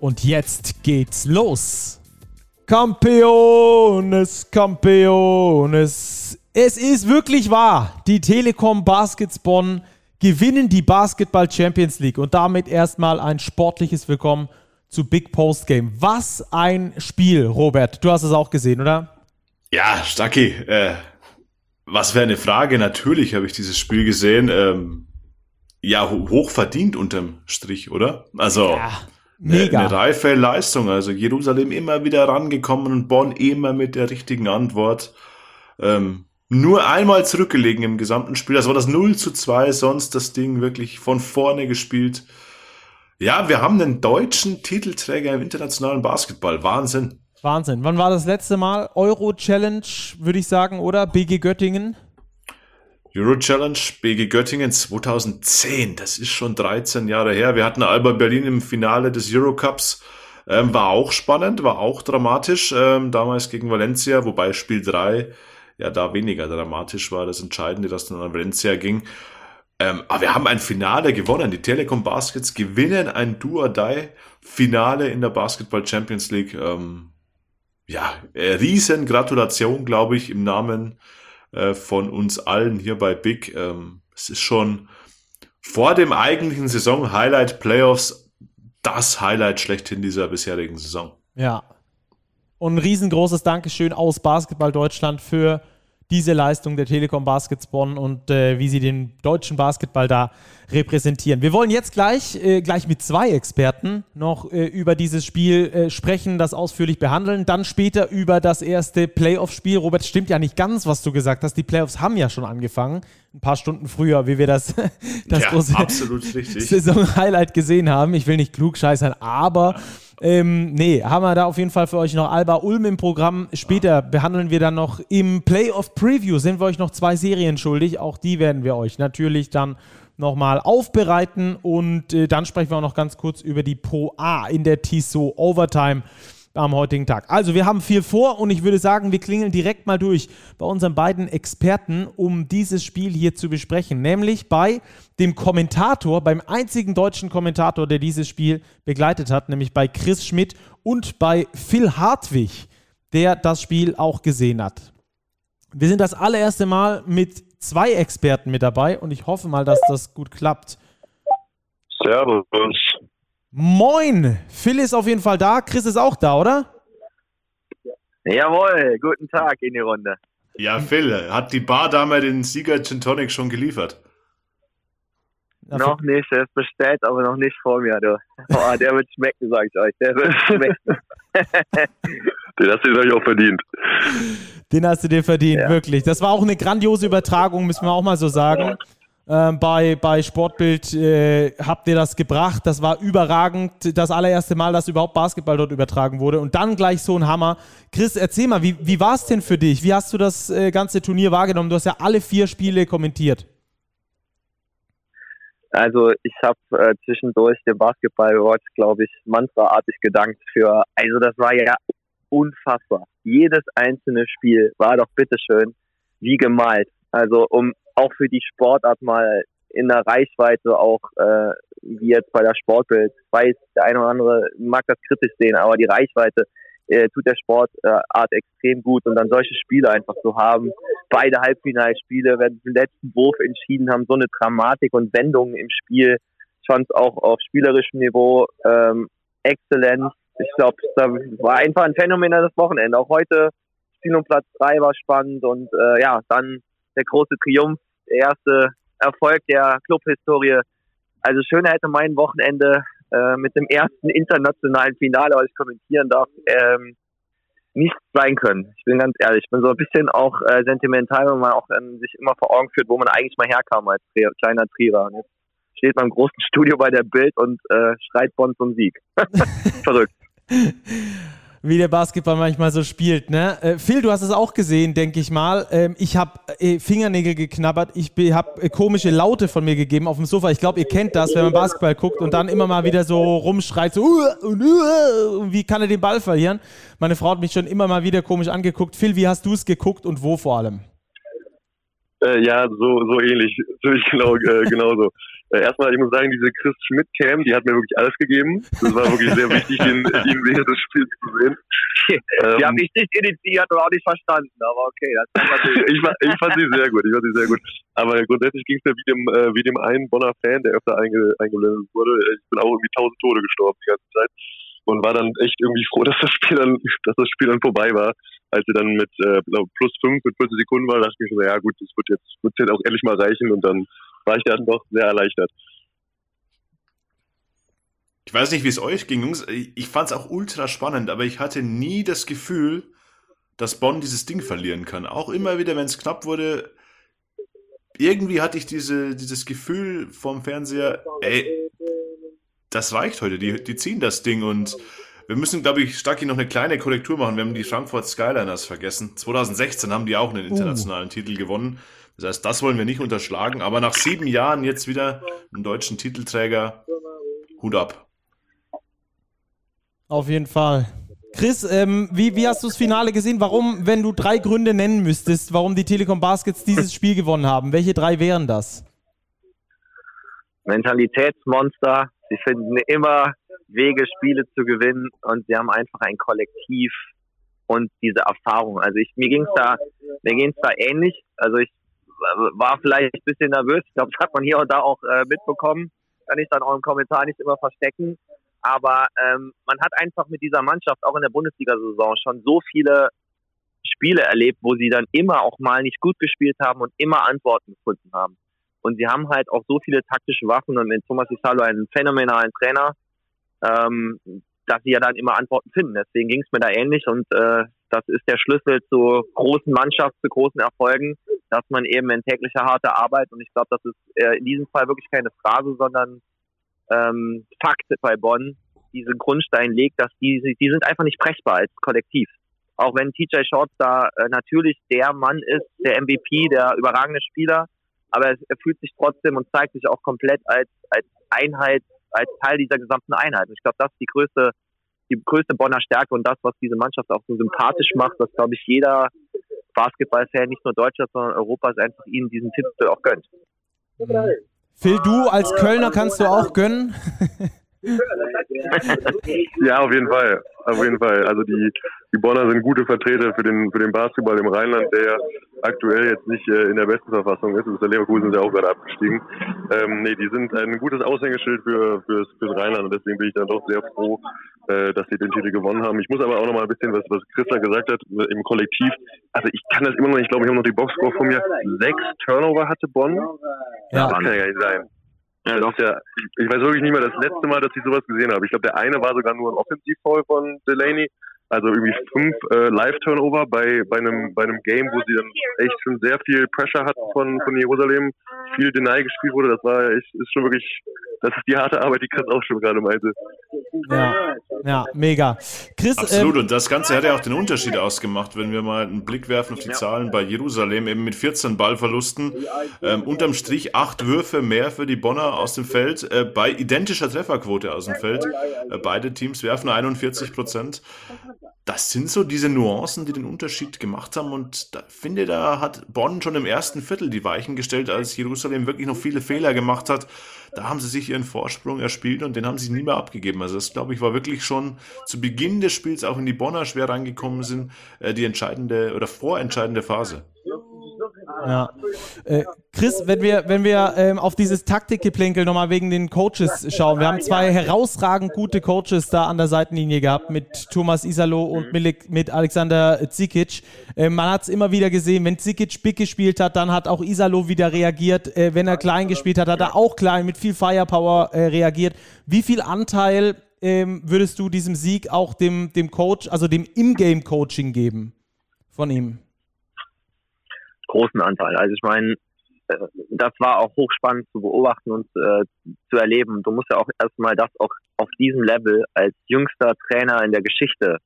Und jetzt geht's los. Campeones, Campeones. Es ist wirklich wahr. Die Telekom Baskets Bonn gewinnen die Basketball Champions League und damit erstmal ein sportliches Willkommen zu Big Post Game. Was ein Spiel, Robert. Du hast es auch gesehen, oder? Ja, Stacki, äh, was wäre eine Frage? Natürlich habe ich dieses Spiel gesehen. Ähm, ja, hoch verdient unterm Strich, oder? Also. Ja Mega. Eine, eine reife Leistung. Also Jerusalem immer wieder rangekommen und Bonn immer mit der richtigen Antwort. Ähm, nur einmal zurückgelegen im gesamten Spiel. Das war das 0 zu 2, sonst das Ding wirklich von vorne gespielt. Ja, wir haben einen deutschen Titelträger im internationalen Basketball. Wahnsinn. Wahnsinn. Wann war das letzte Mal? Euro Challenge, würde ich sagen, oder? BG Göttingen? Euro Challenge BG Göttingen 2010, das ist schon 13 Jahre her. Wir hatten Alba Berlin im Finale des Eurocups. Ähm, war auch spannend, war auch dramatisch, ähm, damals gegen Valencia, wobei Spiel 3 ja da weniger dramatisch war, das Entscheidende, dass dann an Valencia ging. Ähm, aber wir haben ein Finale gewonnen. Die Telekom Baskets gewinnen ein Do-or-Die-Finale in der Basketball Champions League. Ähm, ja, äh, riesen Gratulation, glaube ich, im Namen äh, von uns allen hier bei Big. Ähm, es ist schon vor dem eigentlichen Saison-Highlight Playoffs das Highlight schlechthin dieser bisherigen Saison. Ja. Und ein riesengroßes Dankeschön aus Basketball Deutschland für diese Leistung der Telekom Baskets Bonn und äh, wie sie den deutschen Basketball da repräsentieren. Wir wollen jetzt gleich, äh, gleich mit zwei Experten noch äh, über dieses Spiel äh, sprechen, das ausführlich behandeln. Dann später über das erste Playoff-Spiel. Robert, stimmt ja nicht ganz, was du gesagt hast. Die Playoffs haben ja schon angefangen. Ein paar Stunden früher, wie wir das, das ja, große Saison-Highlight gesehen haben. Ich will nicht klug scheißern, aber ähm, nee, haben wir da auf jeden Fall für euch noch Alba Ulm im Programm. Später behandeln wir dann noch im Playoff Preview, sind wir euch noch zwei Serien schuldig. Auch die werden wir euch natürlich dann nochmal aufbereiten und äh, dann sprechen wir auch noch ganz kurz über die Pro A in der TISO Overtime am heutigen Tag. Also wir haben viel vor und ich würde sagen, wir klingeln direkt mal durch bei unseren beiden Experten, um dieses Spiel hier zu besprechen, nämlich bei dem Kommentator, beim einzigen deutschen Kommentator, der dieses Spiel begleitet hat, nämlich bei Chris Schmidt und bei Phil Hartwig, der das Spiel auch gesehen hat. Wir sind das allererste Mal mit zwei Experten mit dabei und ich hoffe mal, dass das gut klappt. Servus. Moin! Phil ist auf jeden Fall da. Chris ist auch da, oder? Jawohl, guten Tag in die Runde. Ja, Phil, hat die Bar damals den Sieger Gin Tonic schon geliefert? Noch nicht, der ist bestellt, aber noch nicht vor mir, du. Oh, der wird schmecken, sag ich euch. Der wird schmecken. Den hast du dir auch verdient. Den hast du dir verdient, ja. wirklich. Das war auch eine grandiose Übertragung, müssen wir auch mal so sagen. Ähm, bei, bei Sportbild äh, habt ihr das gebracht. Das war überragend. Das allererste Mal, dass überhaupt Basketball dort übertragen wurde. Und dann gleich so ein Hammer. Chris, erzähl mal, wie, wie war es denn für dich? Wie hast du das äh, ganze Turnier wahrgenommen? Du hast ja alle vier Spiele kommentiert. Also ich habe äh, zwischendurch dem Basketball-Watch, glaube ich, mantraartig gedankt für, also das war ja unfassbar. Jedes einzelne Spiel war doch bitteschön wie gemalt. Also um auch für die Sportart mal in der Reichweite auch, äh, wie jetzt bei der Sportbild. Ich weiß, der eine oder andere mag das kritisch sehen, aber die Reichweite äh, tut der Sportart extrem gut und dann solche Spiele einfach zu haben. Beide Halbfinalspiele, wenn den letzten Wurf entschieden haben, so eine Dramatik und Wendungen im Spiel. Ich fand es auch auf spielerischem Niveau ähm, exzellent. Ich glaube, da war einfach ein phänomenales Wochenende. Auch heute Spiel um Platz drei war spannend und äh, ja, dann der große Triumph erste Erfolg der Clubhistorie. Also schöner hätte mein Wochenende äh, mit dem ersten internationalen Finale, was ich kommentieren darf, ähm, nicht sein können. Ich bin ganz ehrlich, ich bin so ein bisschen auch äh, sentimental, wenn man auch ähm, sich immer vor Augen führt, wo man eigentlich mal herkam als Tri kleiner Trierer. Jetzt steht man im großen Studio bei der Bild und äh, schreit Bonn zum Sieg. Verrückt. wie der Basketball manchmal so spielt. Ne? Äh, Phil, du hast es auch gesehen, denke ich mal. Ähm, ich habe äh, Fingernägel geknabbert, ich habe äh, komische Laute von mir gegeben auf dem Sofa. Ich glaube, ihr kennt das, wenn man Basketball guckt und dann immer mal wieder so rumschreit, so, uh, uh, uh, wie kann er den Ball verlieren? Meine Frau hat mich schon immer mal wieder komisch angeguckt. Phil, wie hast du es geguckt und wo vor allem? Äh, ja, so, so ähnlich. Natürlich genau, äh, genauso. Äh, erstmal, ich muss sagen, diese Chris Schmidt-Cam, die hat mir wirklich alles gegeben. Das war wirklich sehr wichtig, ihn, ihn während des Spiels zu sehen. die ähm, habe ich nicht initiiert und auch nicht verstanden, aber okay. Das ich, ich fand sie sehr gut, ich fand sie sehr gut. Aber grundsätzlich ging es ja wie dem, äh, wie dem einen Bonner Fan, der öfter einge, eingeblendet wurde. Ich bin auch irgendwie tausend Tode gestorben die ganze Zeit und war dann echt irgendwie froh, dass das Spiel dann, dass das Spiel dann vorbei war. Als sie dann mit äh, plus fünf mit 40 Sekunden war, dachte ich mir so, ja gut, das wird jetzt, wird jetzt auch endlich mal reichen und dann war ich dann doch sehr erleichtert. Ich weiß nicht, wie es euch ging, Jungs. Ich fand es auch ultra spannend, aber ich hatte nie das Gefühl, dass Bonn dieses Ding verlieren kann. Auch immer wieder, wenn es knapp wurde, irgendwie hatte ich diese, dieses Gefühl vom Fernseher, ey, das reicht heute, die, die ziehen das Ding und wir müssen, glaube ich, Stacki noch eine kleine Korrektur machen. Wir haben die Frankfurt Skyliners vergessen. 2016 haben die auch einen internationalen uh. Titel gewonnen. Das heißt, das wollen wir nicht unterschlagen. Aber nach sieben Jahren jetzt wieder einen deutschen Titelträger. Hut ab. Auf jeden Fall. Chris, ähm, wie, wie hast du das Finale gesehen? Warum, wenn du drei Gründe nennen müsstest, warum die Telekom Baskets dieses Spiel gewonnen haben, welche drei wären das? Mentalitätsmonster. Sie finden immer Wege, Spiele zu gewinnen und sie haben einfach ein Kollektiv und diese Erfahrung. Also ich, mir ging's da, mir ging's da ähnlich. Also ich war vielleicht ein bisschen nervös. Ich glaube, das hat man hier und da auch äh, mitbekommen. Kann ich dann auch im Kommentar nicht immer verstecken. Aber ähm, man hat einfach mit dieser Mannschaft auch in der Bundesliga-Saison schon so viele Spiele erlebt, wo sie dann immer auch mal nicht gut gespielt haben und immer Antworten gefunden haben. Und sie haben halt auch so viele taktische Waffen und mit Thomas Isalo einen phänomenalen Trainer, ähm, dass sie ja dann immer Antworten finden. Deswegen ging es mir da ähnlich und äh, das ist der Schlüssel zu großen Mannschaften, zu großen Erfolgen, dass man eben in täglicher harter Arbeit und ich glaube, das ist äh, in diesem Fall wirklich keine Phrase, sondern ähm, Fakt bei Bonn, diesen Grundstein legt, dass die, die sind einfach nicht brechbar als Kollektiv. Auch wenn TJ Shorts da äh, natürlich der Mann ist, der MVP, der überragende Spieler, aber er, er fühlt sich trotzdem und zeigt sich auch komplett als, als Einheit, als Teil dieser gesamten Einheit. Und ich glaube, das ist die größte die größte Bonner Stärke und das, was diese Mannschaft auch so sympathisch macht, dass, glaube ich, jeder Basketballfan, nicht nur Deutschland, sondern Europas, einfach ihnen diesen Titel auch gönnt. Phil, du als Kölner kannst du auch gönnen? ja, auf jeden Fall. Auf jeden Fall. Also die, die Bonner sind gute Vertreter für den, für den Basketball im Rheinland, der aktuell jetzt nicht äh, in der besten Verfassung ist. Ist der Leverkusen ist ja auch gerade abgestiegen. Ähm, nee, die sind ein gutes Aushängeschild für, fürs, fürs Rheinland und deswegen bin ich dann doch sehr froh, äh, dass sie den Titel gewonnen haben. Ich muss aber auch noch mal ein bisschen, was, was Christa gesagt hat, im Kollektiv. Also ich kann das immer noch nicht, ich glaube, ich habe noch die Boxscore von mir. Sechs Turnover hatte Bonn. Ja. Das kann ja nicht sein. Ja, doch, ja, ich, weiß wirklich nicht mehr das letzte Mal, dass ich sowas gesehen habe. Ich glaube, der eine war sogar nur ein Offensivfall von Delaney. Also irgendwie fünf äh, Live-Turnover bei, bei, einem, bei einem Game, wo sie dann echt schon sehr viel Pressure hatten von, von Jerusalem, viel Deny gespielt wurde. Das war echt, ist schon wirklich, das ist die harte Arbeit, die Chris auch schon gerade meinte. Ja, ja, mega. Chris, Absolut, ähm, und das Ganze hat ja auch den Unterschied ausgemacht, wenn wir mal einen Blick werfen auf die Zahlen bei Jerusalem, eben mit 14 Ballverlusten, ähm, unterm Strich acht Würfe mehr für die Bonner aus dem Feld, äh, bei identischer Trefferquote aus dem Feld. Äh, beide Teams werfen 41 Prozent das sind so diese Nuancen, die den Unterschied gemacht haben. Und da finde, da hat Bonn schon im ersten Viertel die Weichen gestellt, als Jerusalem wirklich noch viele Fehler gemacht hat. Da haben sie sich ihren Vorsprung erspielt und den haben sie nie mehr abgegeben. Also das, glaube ich, war wirklich schon zu Beginn des Spiels, auch in die Bonner schwer reingekommen sind, äh, die entscheidende oder vorentscheidende Phase. Ja. Äh, Chris, wenn wir, wenn wir ähm, auf dieses Taktikgeplänkel nochmal wegen den Coaches schauen. Wir haben zwei herausragend gute Coaches da an der Seitenlinie gehabt mit Thomas Isalo und mit, mit Alexander Zikic. Äh, man hat es immer wieder gesehen, wenn Zikic big gespielt hat, dann hat auch Isalo wieder reagiert. Äh, wenn er klein gespielt hat, hat er auch klein mit viel Firepower äh, reagiert. Wie viel Anteil ähm, würdest du diesem Sieg auch dem, dem Coach, also dem Ingame-Coaching geben von ihm? Großen Anteil. Also ich meine, äh, das war auch hochspannend zu beobachten und äh, zu erleben. Du musst ja auch erstmal das auch auf diesem Level als jüngster Trainer in der Geschichte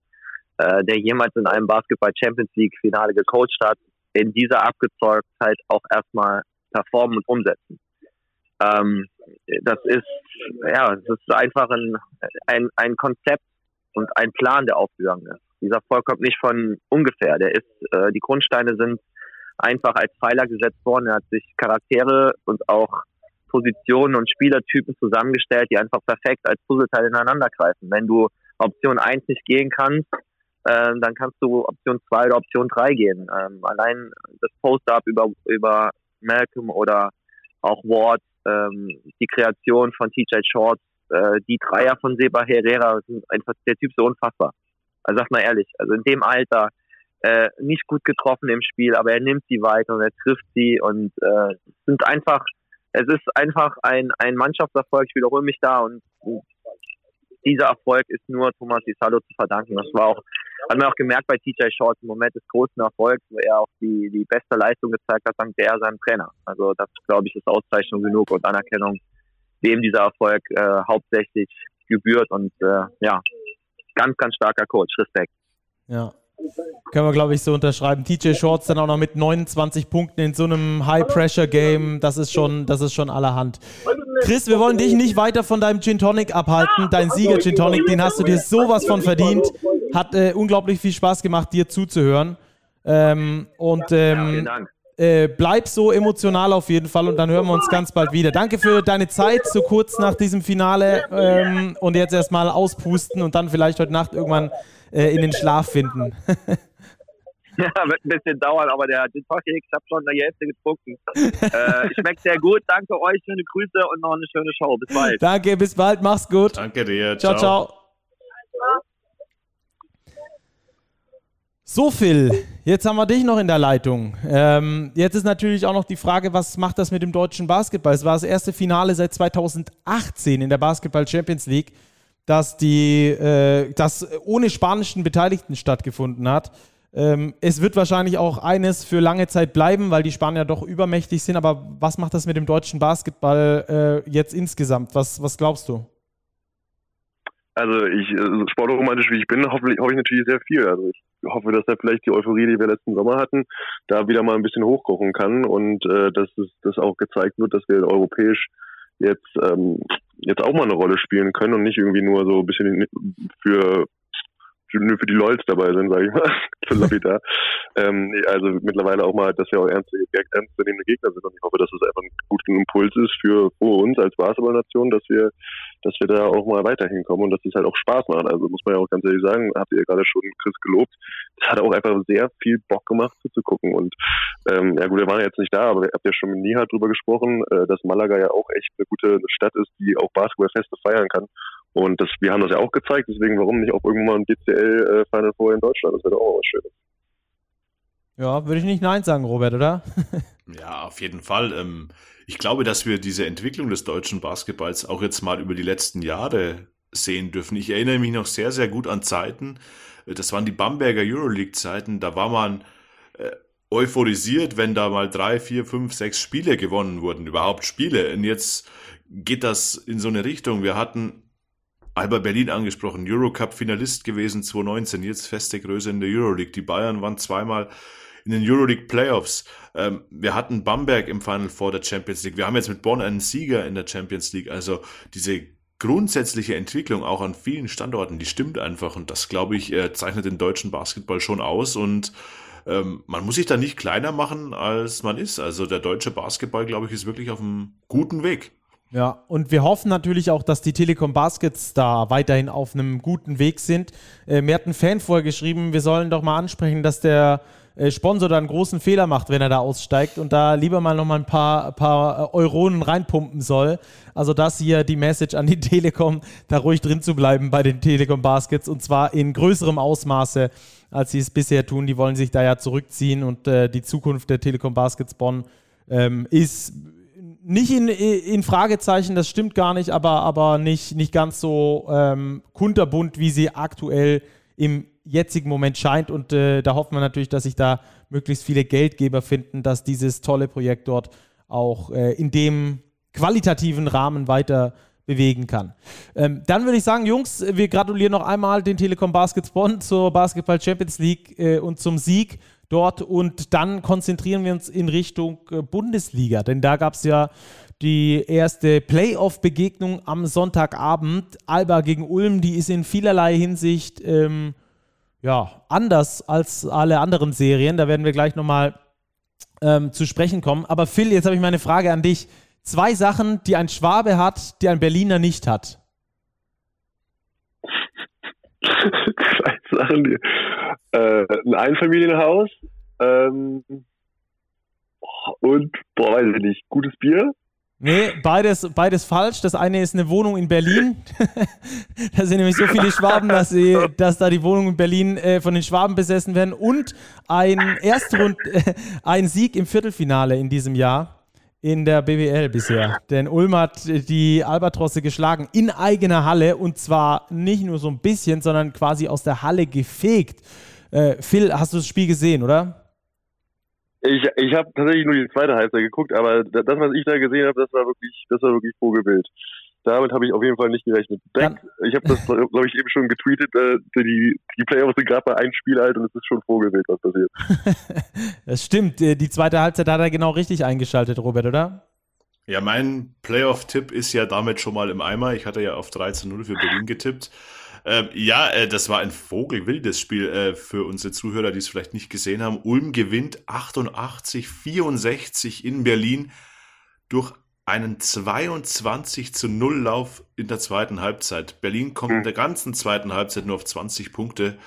äh, der jemals in einem Basketball Champions League Finale gecoacht hat, in dieser Abgezeugtheit auch erstmal performen und umsetzen. Ähm, das ist, ja, das ist einfach ein, ein, ein Konzept und ein Plan, der aufgegangen ist. Dieser Erfolg kommt nicht von ungefähr. Der ist, äh, die Grundsteine sind einfach als Pfeiler gesetzt worden. Er hat sich Charaktere und auch Positionen und Spielertypen zusammengestellt, die einfach perfekt als Puzzleteil ineinander greifen. Wenn du Option 1 nicht gehen kannst, äh, dann kannst du Option 2 oder Option 3 gehen. Ähm, allein das Post-up über, über Malcolm oder auch Ward, ähm, die Kreation von TJ Short, äh, die Dreier von Seba Herrera, sind einfach der Typ so unfassbar. Also sag mal ehrlich, also in dem Alter äh, nicht gut getroffen im Spiel, aber er nimmt sie weiter und er trifft sie und äh, sind einfach, es ist einfach ein, ein Mannschaftserfolg, ich wiederhole mich da und, und dieser Erfolg ist nur Thomas Isalo zu verdanken. Das war auch, hat man auch gemerkt bei TJ Shorts im Moment des großen Erfolgs, wo er auch die, die beste Leistung gezeigt hat, dank der seinem Trainer. Also das, glaube ich, ist Auszeichnung genug und Anerkennung, dem dieser Erfolg äh, hauptsächlich gebührt und äh, ja, ganz, ganz starker Coach. Respekt. Ja. Können wir, glaube ich, so unterschreiben. TJ Shorts dann auch noch mit 29 Punkten in so einem High-Pressure-Game. Das ist schon, das ist schon allerhand. Chris, wir wollen dich nicht weiter von deinem Gin Tonic abhalten. Dein Sieger Gin Tonic, den hast du dir sowas von verdient. Hat äh, unglaublich viel Spaß gemacht, dir zuzuhören. Ähm, und ähm, äh, bleib so emotional auf jeden Fall und dann hören wir uns ganz bald wieder. Danke für deine Zeit, so kurz nach diesem Finale ähm, und jetzt erstmal auspusten und dann vielleicht heute Nacht irgendwann äh, in den Schlaf finden. Ja, wird ein bisschen dauern, aber der Gin Tonic, ich habe schon die Hälfte getrunken. äh, schmeckt sehr gut. Danke euch, schöne Grüße und noch eine schöne Show. Bis bald. Danke, bis bald. Mach's gut. Danke dir. Ciao, ciao. ciao. So, Phil, jetzt haben wir dich noch in der Leitung. Ähm, jetzt ist natürlich auch noch die Frage, was macht das mit dem deutschen Basketball? Es war das erste Finale seit 2018 in der Basketball Champions League, dass die, äh, das ohne spanischen Beteiligten stattgefunden hat. Ähm, es wird wahrscheinlich auch eines für lange Zeit bleiben, weil die Spanier doch übermächtig sind. Aber was macht das mit dem deutschen Basketball äh, jetzt insgesamt? Was, was glaubst du? Also ich, äh, sportromantisch wie ich bin, hoffe, hoffe ich natürlich sehr viel. Also ich hoffe, dass da vielleicht die Euphorie, die wir letzten Sommer hatten, da wieder mal ein bisschen hochkochen kann und äh, dass es das auch gezeigt wird, dass wir europäisch jetzt ähm, jetzt auch mal eine Rolle spielen können und nicht irgendwie nur so ein bisschen für nur für die Lolls dabei sind, sage ich mal, für lapidar. ähm, also mittlerweile auch mal, dass wir auch ernste, ernstzunehmende Gegner sind und ich hoffe, dass es einfach ein guter Impuls ist für, für uns als Basketballnation, dass wir dass wir da auch mal weiterhin kommen und dass es halt auch Spaß macht. Also muss man ja auch ganz ehrlich sagen, habt ihr ja gerade schon Chris gelobt, das hat auch einfach sehr viel Bock gemacht zuzugucken. Und ähm, ja gut, wir waren ja jetzt nicht da, aber ihr habt ja schon mit Nihat drüber gesprochen, äh, dass Malaga ja auch echt eine gute Stadt ist, die auch Basketballfeste feiern kann. Und das, wir haben das ja auch gezeigt, deswegen warum nicht auch irgendwann mal ein DCL äh, Final Four in Deutschland? Das wäre doch auch was Schönes. Ja, würde ich nicht Nein sagen, Robert, oder? ja, auf jeden Fall. Ähm, ich glaube, dass wir diese Entwicklung des deutschen Basketballs auch jetzt mal über die letzten Jahre sehen dürfen. Ich erinnere mich noch sehr, sehr gut an Zeiten. Äh, das waren die Bamberger Euroleague-Zeiten. Da war man äh, euphorisiert, wenn da mal drei, vier, fünf, sechs Spiele gewonnen wurden, überhaupt Spiele. Und jetzt geht das in so eine Richtung. Wir hatten Alba Berlin angesprochen, Eurocup-Finalist gewesen 2019, jetzt feste Größe in der Euroleague. Die Bayern waren zweimal in den Euroleague Playoffs. Ähm, wir hatten Bamberg im Final Four der Champions League. Wir haben jetzt mit Bonn einen Sieger in der Champions League. Also diese grundsätzliche Entwicklung auch an vielen Standorten, die stimmt einfach. Und das, glaube ich, äh, zeichnet den deutschen Basketball schon aus. Und ähm, man muss sich da nicht kleiner machen, als man ist. Also der deutsche Basketball, glaube ich, ist wirklich auf einem guten Weg. Ja, und wir hoffen natürlich auch, dass die Telekom Baskets da weiterhin auf einem guten Weg sind. Äh, mir hat ein Fan vorher geschrieben, wir sollen doch mal ansprechen, dass der äh, Sponsor da einen großen Fehler macht, wenn er da aussteigt und da lieber mal noch mal ein paar, paar Euronen reinpumpen soll. Also das hier die Message an die Telekom, da ruhig drin zu bleiben bei den Telekom Baskets und zwar in größerem Ausmaße, als sie es bisher tun. Die wollen sich da ja zurückziehen und äh, die Zukunft der Telekom Baskets Bonn ähm, ist nicht in, in Fragezeichen, das stimmt gar nicht, aber, aber nicht, nicht ganz so ähm, kunterbunt, wie sie aktuell im jetzigen Moment scheint. Und äh, da hoffen wir natürlich, dass sich da möglichst viele Geldgeber finden, dass dieses tolle Projekt dort auch äh, in dem qualitativen Rahmen weiter bewegen kann. Ähm, dann würde ich sagen, Jungs, wir gratulieren noch einmal den Telekom Baskets Bonn zur Basketball Champions League äh, und zum Sieg dort und dann konzentrieren wir uns in Richtung äh, Bundesliga, denn da gab es ja die erste Playoff-Begegnung am Sonntagabend. Alba gegen Ulm, die ist in vielerlei Hinsicht ähm, ja, anders als alle anderen Serien. Da werden wir gleich nochmal ähm, zu sprechen kommen. Aber Phil, jetzt habe ich meine Frage an dich. Zwei Sachen, die ein Schwabe hat, die ein Berliner nicht hat. Sachen, die, äh, ein Einfamilienhaus ähm, und, boah, weiß ich nicht, gutes Bier. Nee, beides, beides falsch. Das eine ist eine Wohnung in Berlin. da sind nämlich so viele Schwaben, dass, sie, dass da die Wohnungen in Berlin äh, von den Schwaben besessen werden. Und ein Erstrund, äh, ein Sieg im Viertelfinale in diesem Jahr in der BWL bisher. Denn Ulm hat die Albatrosse geschlagen in eigener Halle und zwar nicht nur so ein bisschen, sondern quasi aus der Halle gefegt. Äh, Phil, hast du das Spiel gesehen, oder? Ich, ich habe tatsächlich nur die zweite Halbzeit geguckt, aber das, was ich da gesehen habe, das war wirklich, das war wirklich Vogelbild damit habe ich auf jeden Fall nicht gerechnet. Back, ich habe das, glaube ich, eben schon getweetet, äh, die, die Playoffs sind gerade bei einem Spiel alt und es ist schon Vogelbild, was passiert. das stimmt. Äh, die zweite Halbzeit hat er genau richtig eingeschaltet, Robert, oder? Ja, mein Playoff-Tipp ist ja damit schon mal im Eimer. Ich hatte ja auf 13-0 für Berlin getippt. Ähm, ja, äh, das war ein vogelwildes Spiel äh, für unsere Zuhörer, die es vielleicht nicht gesehen haben. Ulm gewinnt 88-64 in Berlin durch einen 22 zu 0 Lauf in der zweiten Halbzeit. Berlin kommt in hm. der ganzen zweiten Halbzeit nur auf 20 Punkte.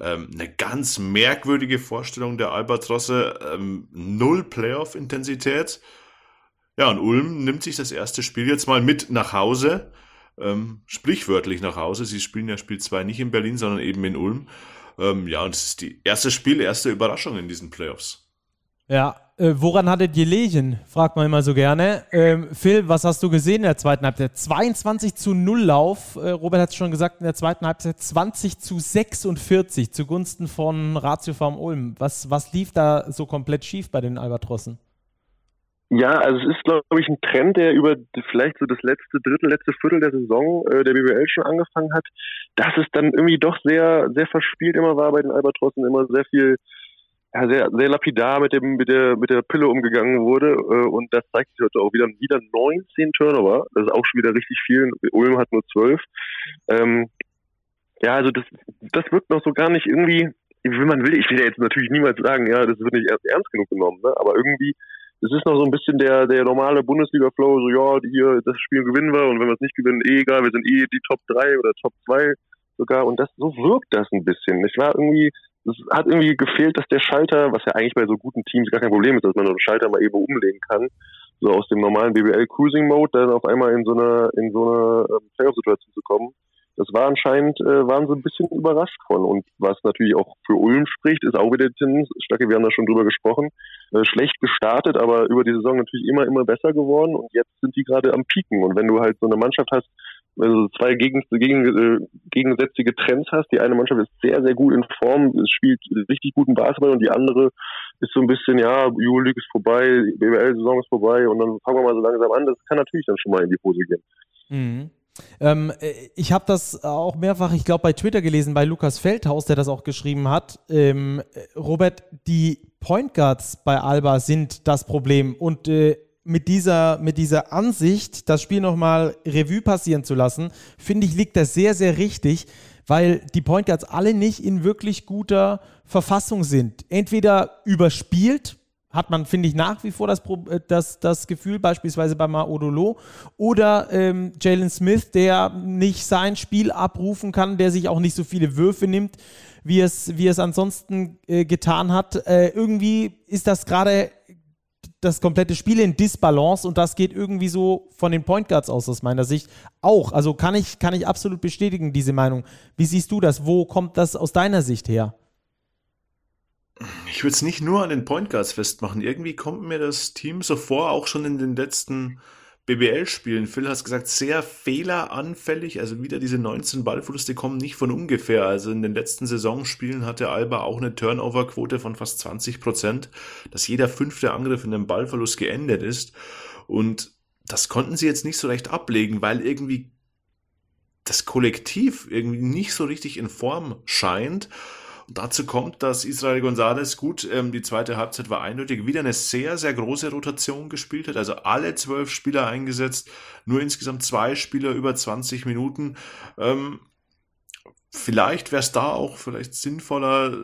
Ähm, eine ganz merkwürdige Vorstellung der Albatrosse. Ähm, null Playoff-Intensität. Ja, und Ulm nimmt sich das erste Spiel jetzt mal mit nach Hause. Ähm, sprichwörtlich nach Hause. Sie spielen ja Spiel 2 nicht in Berlin, sondern eben in Ulm. Ja, und es ist die erste Spiel, erste Überraschung in diesen Playoffs. Ja, äh, woran hattet ihr Legen? Fragt man immer so gerne. Ähm, Phil, was hast du gesehen in der zweiten Halbzeit? 22 zu 0 Lauf. Äh, Robert hat es schon gesagt, in der zweiten Halbzeit 20 zu 46 zugunsten von Ratio Farm Ulm. Was, was lief da so komplett schief bei den Albatrossen? Ja, also es ist, glaube ich, ein Trend, der über vielleicht so das letzte Drittel, letzte Viertel der Saison äh, der BBL schon angefangen hat, dass es dann irgendwie doch sehr, sehr verspielt immer war bei den Albatrossen, immer sehr viel ja, sehr, sehr lapidar mit dem, mit der, mit der Pille umgegangen wurde. Äh, und das zeigt sich heute auch wieder, wieder 19 Turnover. Das ist auch schon wieder richtig viel. Ulm hat nur 12. Ähm, ja, also das, das wirkt noch so gar nicht irgendwie, wie man will, ich will ja jetzt natürlich niemals sagen, ja, das wird nicht ernst, ernst genug genommen, ne? aber irgendwie, es ist noch so ein bisschen der, der normale Bundesliga-Flow, so, ja, hier, das Spiel gewinnen wir und wenn wir es nicht gewinnen, eh egal, wir sind eh die Top 3 oder Top 2 sogar und das, so wirkt das ein bisschen. Ich war irgendwie, es hat irgendwie gefehlt, dass der Schalter, was ja eigentlich bei so guten Teams gar kein Problem ist, dass man den Schalter mal eben umlegen kann, so aus dem normalen BBL Cruising Mode dann auf einmal in so eine in so eine ähm, Playoff-Situation zu kommen. Das war anscheinend, äh, waren sie ein bisschen überrascht von. Und was natürlich auch für Ulm spricht, ist auch wieder Tins. Stacke, wir haben da schon drüber gesprochen. Äh, schlecht gestartet, aber über die Saison natürlich immer, immer besser geworden. Und jetzt sind die gerade am Pieken. Und wenn du halt so eine Mannschaft hast, also zwei gegen, gegen, äh, gegensätzliche Trends hast. Die eine Mannschaft ist sehr, sehr gut in Form, spielt richtig guten Basketball und die andere ist so ein bisschen, ja, Euroleague ist vorbei, BWL-Saison ist vorbei und dann fangen wir mal so langsam an. Das kann natürlich dann schon mal in die Hose gehen. Mhm. Ähm, äh, ich habe das auch mehrfach, ich glaube, bei Twitter gelesen, bei Lukas Feldhaus, der das auch geschrieben hat. Ähm, Robert, die Point Guards bei Alba sind das Problem und äh, mit dieser, mit dieser Ansicht, das Spiel nochmal Revue passieren zu lassen, finde ich, liegt das sehr, sehr richtig, weil die Point Guards alle nicht in wirklich guter Verfassung sind. Entweder überspielt, hat man, finde ich, nach wie vor das, äh, das, das Gefühl, beispielsweise bei Maodolo, oder ähm, Jalen Smith, der nicht sein Spiel abrufen kann, der sich auch nicht so viele Würfe nimmt, wie es, wie es ansonsten äh, getan hat. Äh, irgendwie ist das gerade das komplette Spiel in Disbalance und das geht irgendwie so von den Point Guards aus, aus meiner Sicht auch. Also kann ich, kann ich absolut bestätigen, diese Meinung. Wie siehst du das? Wo kommt das aus deiner Sicht her? Ich würde es nicht nur an den Point Guards festmachen. Irgendwie kommt mir das Team so vor, auch schon in den letzten BBL-Spielen. Phil hat gesagt, sehr fehleranfällig. Also wieder diese 19 Ballverluste kommen nicht von ungefähr. Also in den letzten Saisonspielen hatte Alba auch eine Turnover-Quote von fast 20 Prozent, dass jeder fünfte Angriff in einem Ballverlust geendet ist. Und das konnten sie jetzt nicht so recht ablegen, weil irgendwie das Kollektiv irgendwie nicht so richtig in Form scheint. Dazu kommt, dass Israel Gonzalez gut, ähm, die zweite Halbzeit war eindeutig, wieder eine sehr, sehr große Rotation gespielt hat. Also alle zwölf Spieler eingesetzt, nur insgesamt zwei Spieler über 20 Minuten. Ähm, vielleicht wäre es da auch vielleicht sinnvoller,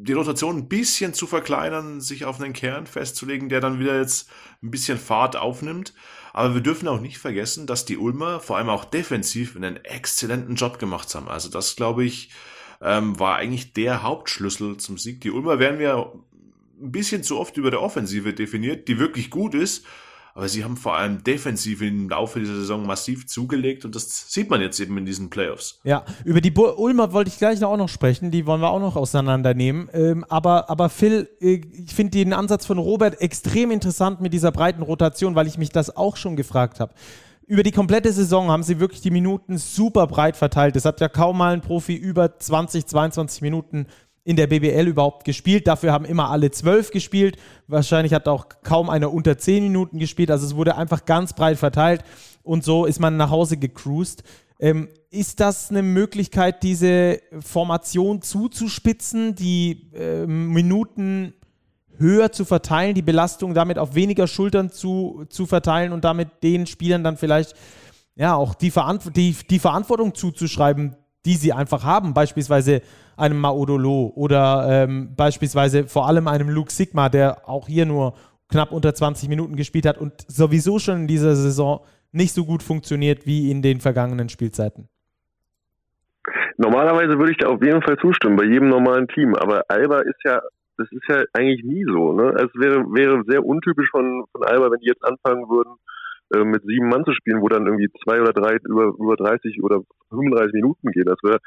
die Rotation ein bisschen zu verkleinern, sich auf einen Kern festzulegen, der dann wieder jetzt ein bisschen Fahrt aufnimmt. Aber wir dürfen auch nicht vergessen, dass die Ulmer vor allem auch defensiv einen exzellenten Job gemacht haben. Also das, glaube ich, ähm, war eigentlich der Hauptschlüssel zum Sieg. Die Ulmer werden wir ein bisschen zu oft über der Offensive definiert, die wirklich gut ist. Aber sie haben vor allem defensiv im Laufe dieser Saison massiv zugelegt und das sieht man jetzt eben in diesen Playoffs. Ja, über die Bu Ulmer wollte ich gleich auch noch sprechen, die wollen wir auch noch auseinandernehmen. Ähm, aber, aber Phil, äh, ich finde den Ansatz von Robert extrem interessant mit dieser breiten Rotation, weil ich mich das auch schon gefragt habe. Über die komplette Saison haben sie wirklich die Minuten super breit verteilt. Es hat ja kaum mal ein Profi über 20, 22 Minuten in der BBL überhaupt gespielt. Dafür haben immer alle zwölf gespielt. Wahrscheinlich hat auch kaum einer unter zehn Minuten gespielt. Also es wurde einfach ganz breit verteilt und so ist man nach Hause gecruised. Ähm, ist das eine Möglichkeit, diese Formation zuzuspitzen, die äh, Minuten höher zu verteilen, die Belastung damit auf weniger Schultern zu, zu verteilen und damit den Spielern dann vielleicht ja auch die, Verantw die, die Verantwortung zuzuschreiben, die sie einfach haben, beispielsweise einem Maodolo oder ähm, beispielsweise vor allem einem Luke Sigma, der auch hier nur knapp unter 20 Minuten gespielt hat und sowieso schon in dieser Saison nicht so gut funktioniert wie in den vergangenen Spielzeiten. Normalerweise würde ich da auf jeden Fall zustimmen, bei jedem normalen Team. Aber Alba ist ja, das ist ja eigentlich nie so. Ne? Es wäre, wäre sehr untypisch von, von Alba, wenn die jetzt anfangen würden, äh, mit sieben Mann zu spielen, wo dann irgendwie zwei oder drei über, über 30 oder 35 Minuten gehen. Das wäre,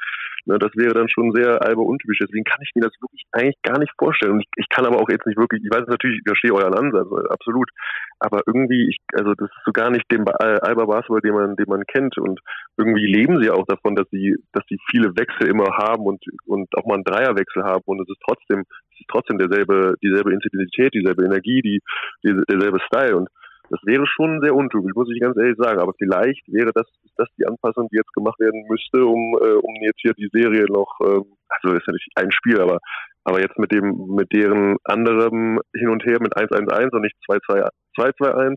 ne, das wäre dann schon sehr alber untypisch. Deswegen kann ich mir das wirklich eigentlich gar nicht vorstellen. Und ich, ich kann aber auch jetzt nicht wirklich, ich weiß natürlich, ich verstehe euren Ansatz, absolut. Aber irgendwie, ich, also das ist so gar nicht dem äh, Alba Basketball, den man, den man kennt. Und irgendwie leben sie auch davon, dass sie, dass sie viele Wechsel immer haben und, und auch mal einen Dreierwechsel haben. Und es ist trotzdem, es ist trotzdem derselbe, dieselbe Intensität, dieselbe Energie, die, die derselbe Style. Und das wäre schon sehr untypisch, muss ich ganz ehrlich sagen. Aber vielleicht wäre das, das die Anpassung, die jetzt gemacht werden müsste, um, äh, um jetzt hier die Serie noch, äh, also ist ja nicht ein Spiel, aber, aber jetzt mit dem, mit deren anderem Hin und Her mit 1-1-1 und nicht 2-2-1,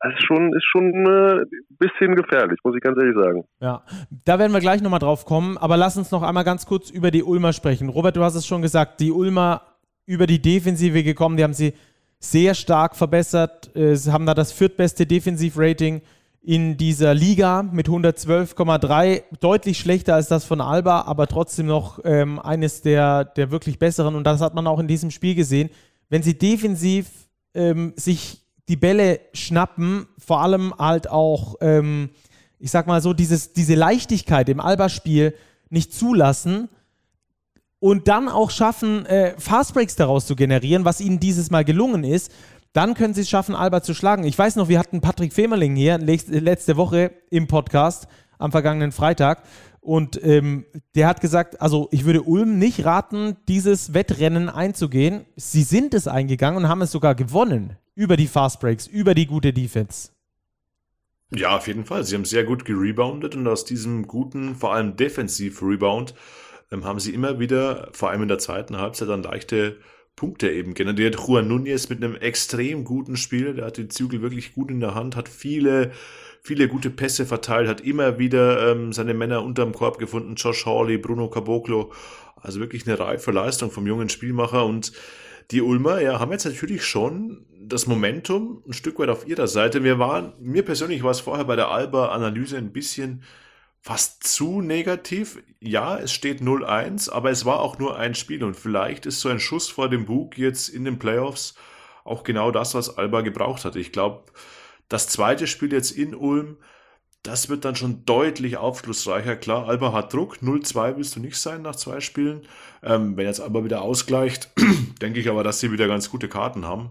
das ist schon, ist schon äh, ein bisschen gefährlich, muss ich ganz ehrlich sagen. Ja, da werden wir gleich nochmal drauf kommen, aber lass uns noch einmal ganz kurz über die Ulmer sprechen. Robert, du hast es schon gesagt, die Ulmer über die Defensive gekommen, die haben sie sehr stark verbessert. Äh, sie haben da das viertbeste Defensivrating in dieser Liga mit 112,3. Deutlich schlechter als das von Alba, aber trotzdem noch ähm, eines der, der wirklich besseren. Und das hat man auch in diesem Spiel gesehen. Wenn sie defensiv ähm, sich die Bälle schnappen, vor allem halt auch, ähm, ich sag mal so, dieses, diese Leichtigkeit im Alba-Spiel nicht zulassen, und dann auch schaffen, äh, Fastbreaks daraus zu generieren, was ihnen dieses Mal gelungen ist, dann können sie es schaffen, Alba zu schlagen. Ich weiß noch, wir hatten Patrick Femerling hier letzte Woche im Podcast am vergangenen Freitag. Und ähm, der hat gesagt, also ich würde Ulm nicht raten, dieses Wettrennen einzugehen. Sie sind es eingegangen und haben es sogar gewonnen. Über die Fastbreaks, über die gute Defense. Ja, auf jeden Fall. Sie haben sehr gut gereboundet und aus diesem guten, vor allem Defensiv-Rebound, ähm, haben sie immer wieder, vor allem in der zweiten Halbzeit, dann leichte Punkte eben generiert. Juan Nunez mit einem extrem guten Spiel, der hat die Zügel wirklich gut in der Hand, hat viele, viele gute Pässe verteilt, hat immer wieder ähm, seine Männer unterm Korb gefunden, Josh Hawley, Bruno Caboclo, also wirklich eine reife Leistung vom jungen Spielmacher und die Ulmer ja, haben jetzt natürlich schon das Momentum ein Stück weit auf ihrer Seite. Wir waren, mir persönlich war es vorher bei der Alba-Analyse ein bisschen fast zu negativ. Ja, es steht 0-1, aber es war auch nur ein Spiel und vielleicht ist so ein Schuss vor dem Bug jetzt in den Playoffs auch genau das, was Alba gebraucht hat. Ich glaube, das zweite Spiel jetzt in Ulm, das wird dann schon deutlich aufschlussreicher. Klar, Alba hat Druck. 0-2 willst du nicht sein nach zwei Spielen. Ähm, wenn jetzt Alba wieder ausgleicht, denke ich aber, dass sie wieder ganz gute Karten haben.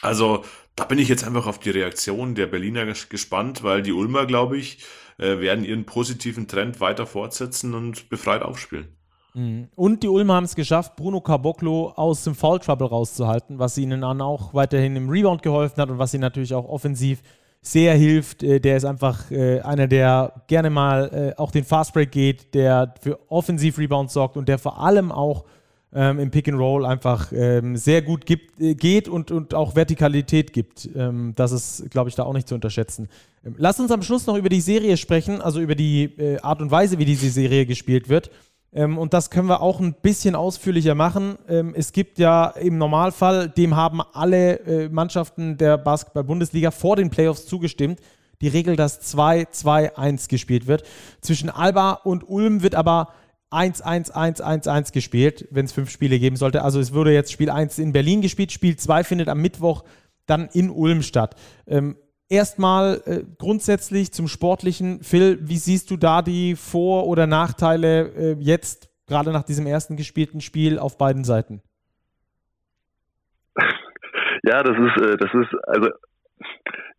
Also da bin ich jetzt einfach auf die Reaktion der Berliner gespannt, weil die Ulmer, glaube ich, äh, werden ihren positiven Trend weiter fortsetzen und befreit aufspielen. Mhm. Und die Ulmer haben es geschafft, Bruno Caboclo aus dem Foul Trouble rauszuhalten, was ihnen dann auch weiterhin im Rebound geholfen hat und was sie natürlich auch offensiv sehr hilft. Äh, der ist einfach äh, einer, der gerne mal äh, auch den Fastbreak geht, der für Offensiv-Rebounds sorgt und der vor allem auch ähm, im Pick and Roll einfach ähm, sehr gut gibt, äh, geht und, und auch Vertikalität gibt. Ähm, das ist, glaube ich, da auch nicht zu unterschätzen. Ähm, lass uns am Schluss noch über die Serie sprechen, also über die äh, Art und Weise, wie diese Serie gespielt wird. Ähm, und das können wir auch ein bisschen ausführlicher machen. Ähm, es gibt ja im Normalfall, dem haben alle äh, Mannschaften der Basketball-Bundesliga vor den Playoffs zugestimmt, die Regel, dass 2-2-1 gespielt wird. Zwischen Alba und Ulm wird aber 1-1-1-1-1 gespielt, wenn es fünf Spiele geben sollte. Also es würde jetzt Spiel 1 in Berlin gespielt, Spiel 2 findet am Mittwoch dann in Ulm statt. Ähm, erstmal äh, grundsätzlich zum Sportlichen. Phil, wie siehst du da die Vor- oder Nachteile äh, jetzt, gerade nach diesem ersten gespielten Spiel auf beiden Seiten? Ja, das ist, äh, das ist, also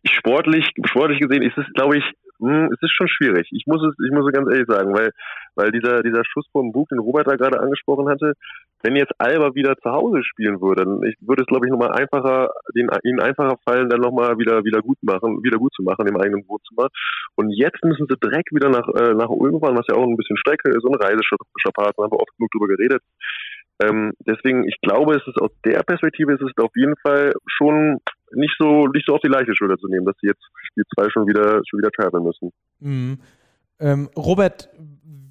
sportlich, sportlich gesehen ist es, glaube ich, hm, es ist schon schwierig. Ich muss es, ich muss es ganz ehrlich sagen, weil, weil dieser, dieser Schuss vom Bug, den Robert da gerade angesprochen hatte, wenn jetzt Alba wieder zu Hause spielen würde, dann ich, würde es, glaube ich, nochmal einfacher, den, ihnen einfacher fallen, dann nochmal wieder, wieder gut machen, wieder gut zu machen im eigenen Wohnzimmer. Und jetzt müssen sie direkt wieder nach, äh, nach Ulm fahren, was ja auch ein bisschen Strecke ist, ein Reiseschapat, da haben wir oft genug drüber geredet. Ähm, deswegen, ich glaube, es ist aus der Perspektive ist es auf jeden Fall schon nicht so, nicht so auf die leichte Schulter zu nehmen, dass sie jetzt Spiel 2 schon wieder, schon wieder traveln müssen. Mhm. Ähm, Robert,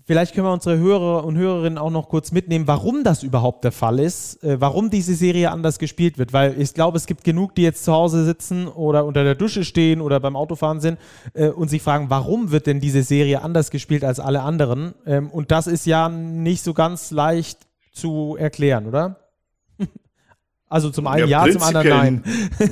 vielleicht können wir unsere Hörer und Hörerinnen auch noch kurz mitnehmen, warum das überhaupt der Fall ist, äh, warum diese Serie anders gespielt wird, weil ich glaube, es gibt genug, die jetzt zu Hause sitzen oder unter der Dusche stehen oder beim Autofahren sind äh, und sich fragen, warum wird denn diese Serie anders gespielt als alle anderen? Ähm, und das ist ja nicht so ganz leicht zu erklären, oder? Also zum einen ja, ja zum anderen nein.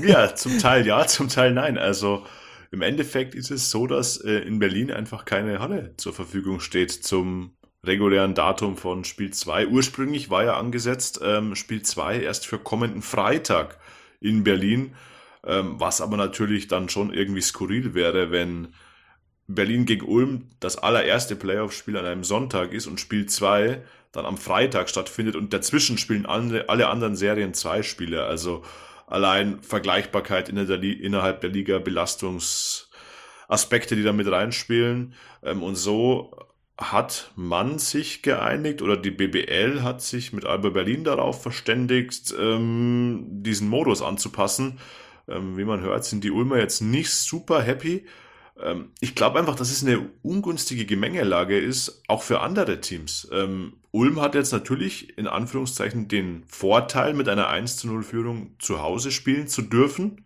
Ja, zum Teil ja, zum Teil nein. Also im Endeffekt ist es so, dass äh, in Berlin einfach keine Halle zur Verfügung steht zum regulären Datum von Spiel 2. Ursprünglich war ja angesetzt ähm, Spiel 2 erst für kommenden Freitag in Berlin, ähm, was aber natürlich dann schon irgendwie skurril wäre, wenn Berlin gegen Ulm das allererste Playoff-Spiel an einem Sonntag ist und Spiel 2 dann am Freitag stattfindet und dazwischen spielen alle, alle anderen Serien zwei Spiele. Also allein Vergleichbarkeit innerhalb der Liga, Belastungsaspekte, die da mit reinspielen. Ähm, und so hat man sich geeinigt oder die BBL hat sich mit Alba Berlin darauf verständigt, ähm, diesen Modus anzupassen. Ähm, wie man hört, sind die Ulmer jetzt nicht super happy ich glaube einfach, dass es eine ungünstige Gemengelage ist, auch für andere Teams. Ähm, Ulm hat jetzt natürlich in Anführungszeichen den Vorteil, mit einer 1 zu 0 Führung zu Hause spielen zu dürfen.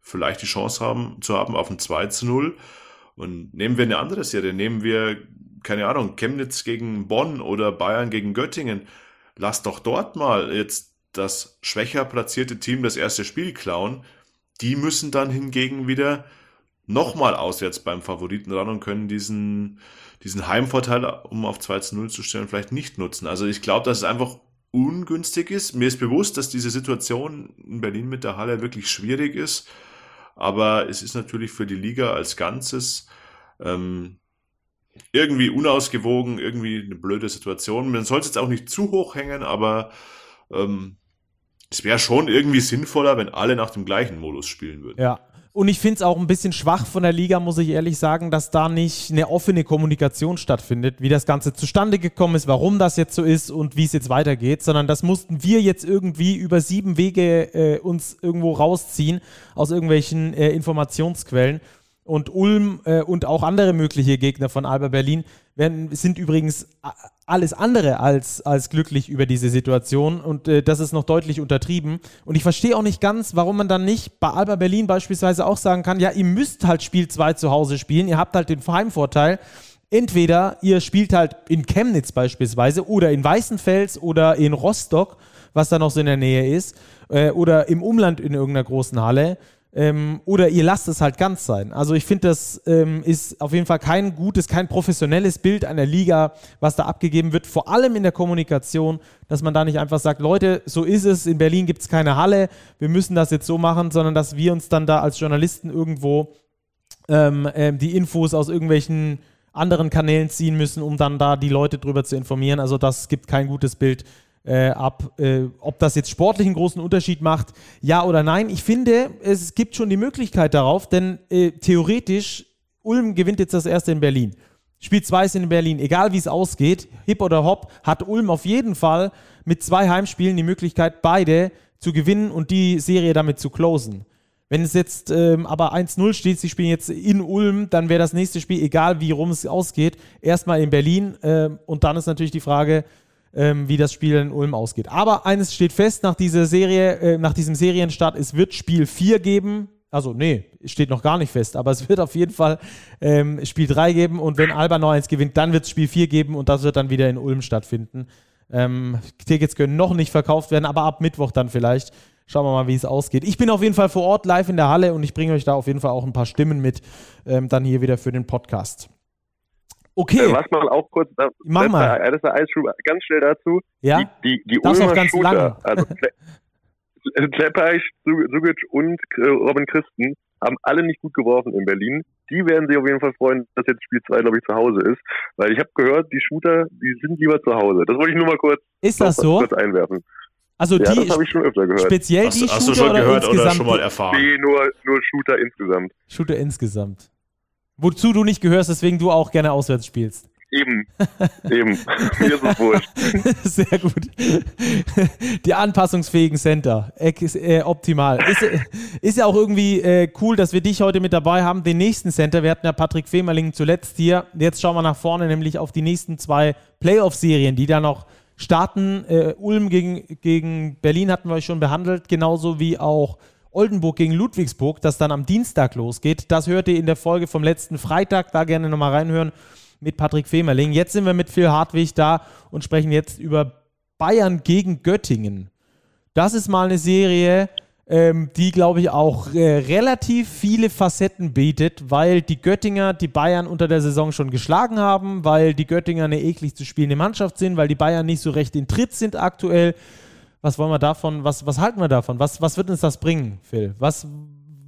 Vielleicht die Chance haben, zu haben auf ein 2 zu 0. Und nehmen wir eine andere Serie, nehmen wir, keine Ahnung, Chemnitz gegen Bonn oder Bayern gegen Göttingen. Lass doch dort mal jetzt das schwächer platzierte Team das erste Spiel klauen. Die müssen dann hingegen wieder nochmal auswärts beim Favoriten ran und können diesen, diesen Heimvorteil, um auf 2 zu 0 zu stellen, vielleicht nicht nutzen. Also ich glaube, dass es einfach ungünstig ist. Mir ist bewusst, dass diese Situation in Berlin mit der Halle wirklich schwierig ist. Aber es ist natürlich für die Liga als Ganzes ähm, irgendwie unausgewogen, irgendwie eine blöde Situation. Man soll es jetzt auch nicht zu hoch hängen, aber ähm, es wäre schon irgendwie sinnvoller, wenn alle nach dem gleichen Modus spielen würden. Ja, und ich finde es auch ein bisschen schwach von der Liga, muss ich ehrlich sagen, dass da nicht eine offene Kommunikation stattfindet, wie das Ganze zustande gekommen ist, warum das jetzt so ist und wie es jetzt weitergeht, sondern das mussten wir jetzt irgendwie über sieben Wege äh, uns irgendwo rausziehen aus irgendwelchen äh, Informationsquellen. Und Ulm äh, und auch andere mögliche Gegner von Alba Berlin werden, sind übrigens alles andere als, als glücklich über diese Situation und äh, das ist noch deutlich untertrieben. Und ich verstehe auch nicht ganz, warum man dann nicht bei Alba Berlin beispielsweise auch sagen kann, ja, ihr müsst halt Spiel 2 zu Hause spielen, ihr habt halt den Heimvorteil. Entweder ihr spielt halt in Chemnitz beispielsweise oder in Weißenfels oder in Rostock, was da noch so in der Nähe ist, äh, oder im Umland in irgendeiner großen Halle ähm, oder ihr lasst es halt ganz sein. Also ich finde, das ähm, ist auf jeden Fall kein gutes, kein professionelles Bild einer Liga, was da abgegeben wird, vor allem in der Kommunikation, dass man da nicht einfach sagt, Leute, so ist es, in Berlin gibt es keine Halle, wir müssen das jetzt so machen, sondern dass wir uns dann da als Journalisten irgendwo ähm, ähm die Infos aus irgendwelchen anderen Kanälen ziehen müssen, um dann da die Leute drüber zu informieren. Also das gibt kein gutes Bild äh, ab. Äh, ob das jetzt sportlich einen großen Unterschied macht, ja oder nein. Ich finde, es gibt schon die Möglichkeit darauf, denn äh, theoretisch, Ulm gewinnt jetzt das erste in Berlin. Spiel 2 ist in Berlin. Egal wie es ausgeht, hip oder hopp, hat Ulm auf jeden Fall mit zwei Heimspielen die Möglichkeit, beide zu gewinnen und die Serie damit zu closen. Wenn es jetzt ähm, aber 1-0 steht, sie spielen jetzt in Ulm, dann wäre das nächste Spiel, egal wie rum es ausgeht, erstmal in Berlin. Äh, und dann ist natürlich die Frage, ähm, wie das Spiel in Ulm ausgeht. Aber eines steht fest nach dieser Serie, äh, nach diesem Serienstart, es wird Spiel 4 geben. Also, nee, steht noch gar nicht fest, aber es wird auf jeden Fall ähm, Spiel 3 geben und wenn Alba noch eins gewinnt, dann wird es Spiel 4 geben und das wird dann wieder in Ulm stattfinden. Ähm, Tickets können noch nicht verkauft werden, aber ab Mittwoch dann vielleicht. Schauen wir mal, wie es ausgeht. Ich bin auf jeden Fall vor Ort live in der Halle und ich bringe euch da auf jeden Fall auch ein paar Stimmen mit, ähm, dann hier wieder für den Podcast. Okay. Äh, was man auch kurz, da, Mach mal. Das ist ganz schnell dazu. Ja? Die, die, die Darf's auch Ulmer ganz Shooter, lang. also Kleppeich, Sugic und äh, Robin Christen haben alle nicht gut geworfen in Berlin. Die werden sich auf jeden Fall freuen, dass jetzt Spiel 2, glaube ich, zu Hause ist. Weil ich habe gehört, die Shooter, die sind lieber zu Hause. Das wollte ich nur mal kurz, Ist das so? kurz einwerfen. Also Ja, die das habe ich schon öfter gehört. speziell Hast, die du- hast du Shooter schon gehört oder insgesamt? schon mal erfahren? Nee, nur, nur Shooter insgesamt. Shooter insgesamt. Wozu du nicht gehörst, deswegen du auch gerne auswärts spielst. Eben. Eben. Mir ist es wurscht. Sehr gut. Die anpassungsfähigen Center. Äh, optimal. Ist, ist ja auch irgendwie äh, cool, dass wir dich heute mit dabei haben. Den nächsten Center. Wir hatten ja Patrick Femerling zuletzt hier. Jetzt schauen wir nach vorne, nämlich auf die nächsten zwei Playoff-Serien, die da noch starten. Äh, Ulm gegen, gegen Berlin hatten wir euch schon behandelt, genauso wie auch Oldenburg gegen Ludwigsburg, das dann am Dienstag losgeht. Das hört ihr in der Folge vom letzten Freitag. Da gerne nochmal reinhören mit Patrick Femerling. Jetzt sind wir mit Phil Hartwig da und sprechen jetzt über Bayern gegen Göttingen. Das ist mal eine Serie, ähm, die, glaube ich, auch äh, relativ viele Facetten bietet, weil die Göttinger die Bayern unter der Saison schon geschlagen haben, weil die Göttinger eine eklig zu spielende Mannschaft sind, weil die Bayern nicht so recht in Tritt sind aktuell. Was wollen wir davon, was, was halten wir davon? Was, was wird uns das bringen, Phil? Was,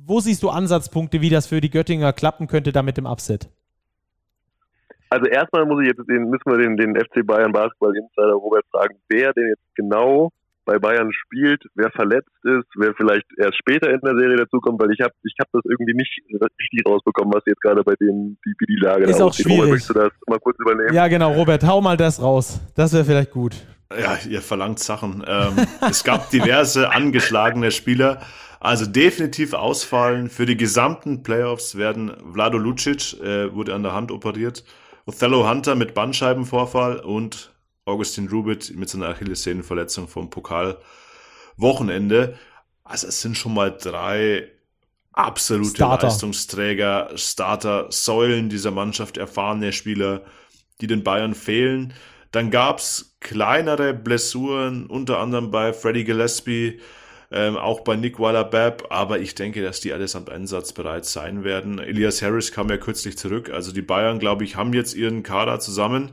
wo siehst du Ansatzpunkte, wie das für die Göttinger klappen könnte da mit dem Upset? Also erstmal muss ich jetzt den, müssen wir den, den FC Bayern Basketball Insider Robert fragen, wer denn jetzt genau bei Bayern spielt, wer verletzt ist, wer vielleicht erst später in der Serie dazukommt, weil ich habe ich hab das irgendwie nicht richtig rausbekommen, was jetzt gerade bei denen, die, die Lage Ist da auch schwierig. Robert, möchtest du das mal kurz übernehmen? Ja, genau, Robert, hau mal das raus. Das wäre vielleicht gut. Ja, ihr verlangt Sachen. Ähm, es gab diverse angeschlagene Spieler. Also definitiv ausfallen. Für die gesamten Playoffs werden Vlado Lucic, äh, wurde an der Hand operiert, Othello Hunter mit Bandscheibenvorfall und Augustin Rubit mit seiner Achillessehnenverletzung vom Pokalwochenende. Also es sind schon mal drei absolute Starter. Leistungsträger, Starter, Säulen dieser Mannschaft, erfahrene Spieler, die den Bayern fehlen. Dann gab's kleinere Blessuren, unter anderem bei Freddie Gillespie, ähm, auch bei Nick Weiler-Babb, aber ich denke, dass die allesamt einsatzbereit sein werden. Elias Harris kam ja kürzlich zurück, also die Bayern, glaube ich, haben jetzt ihren Kader zusammen.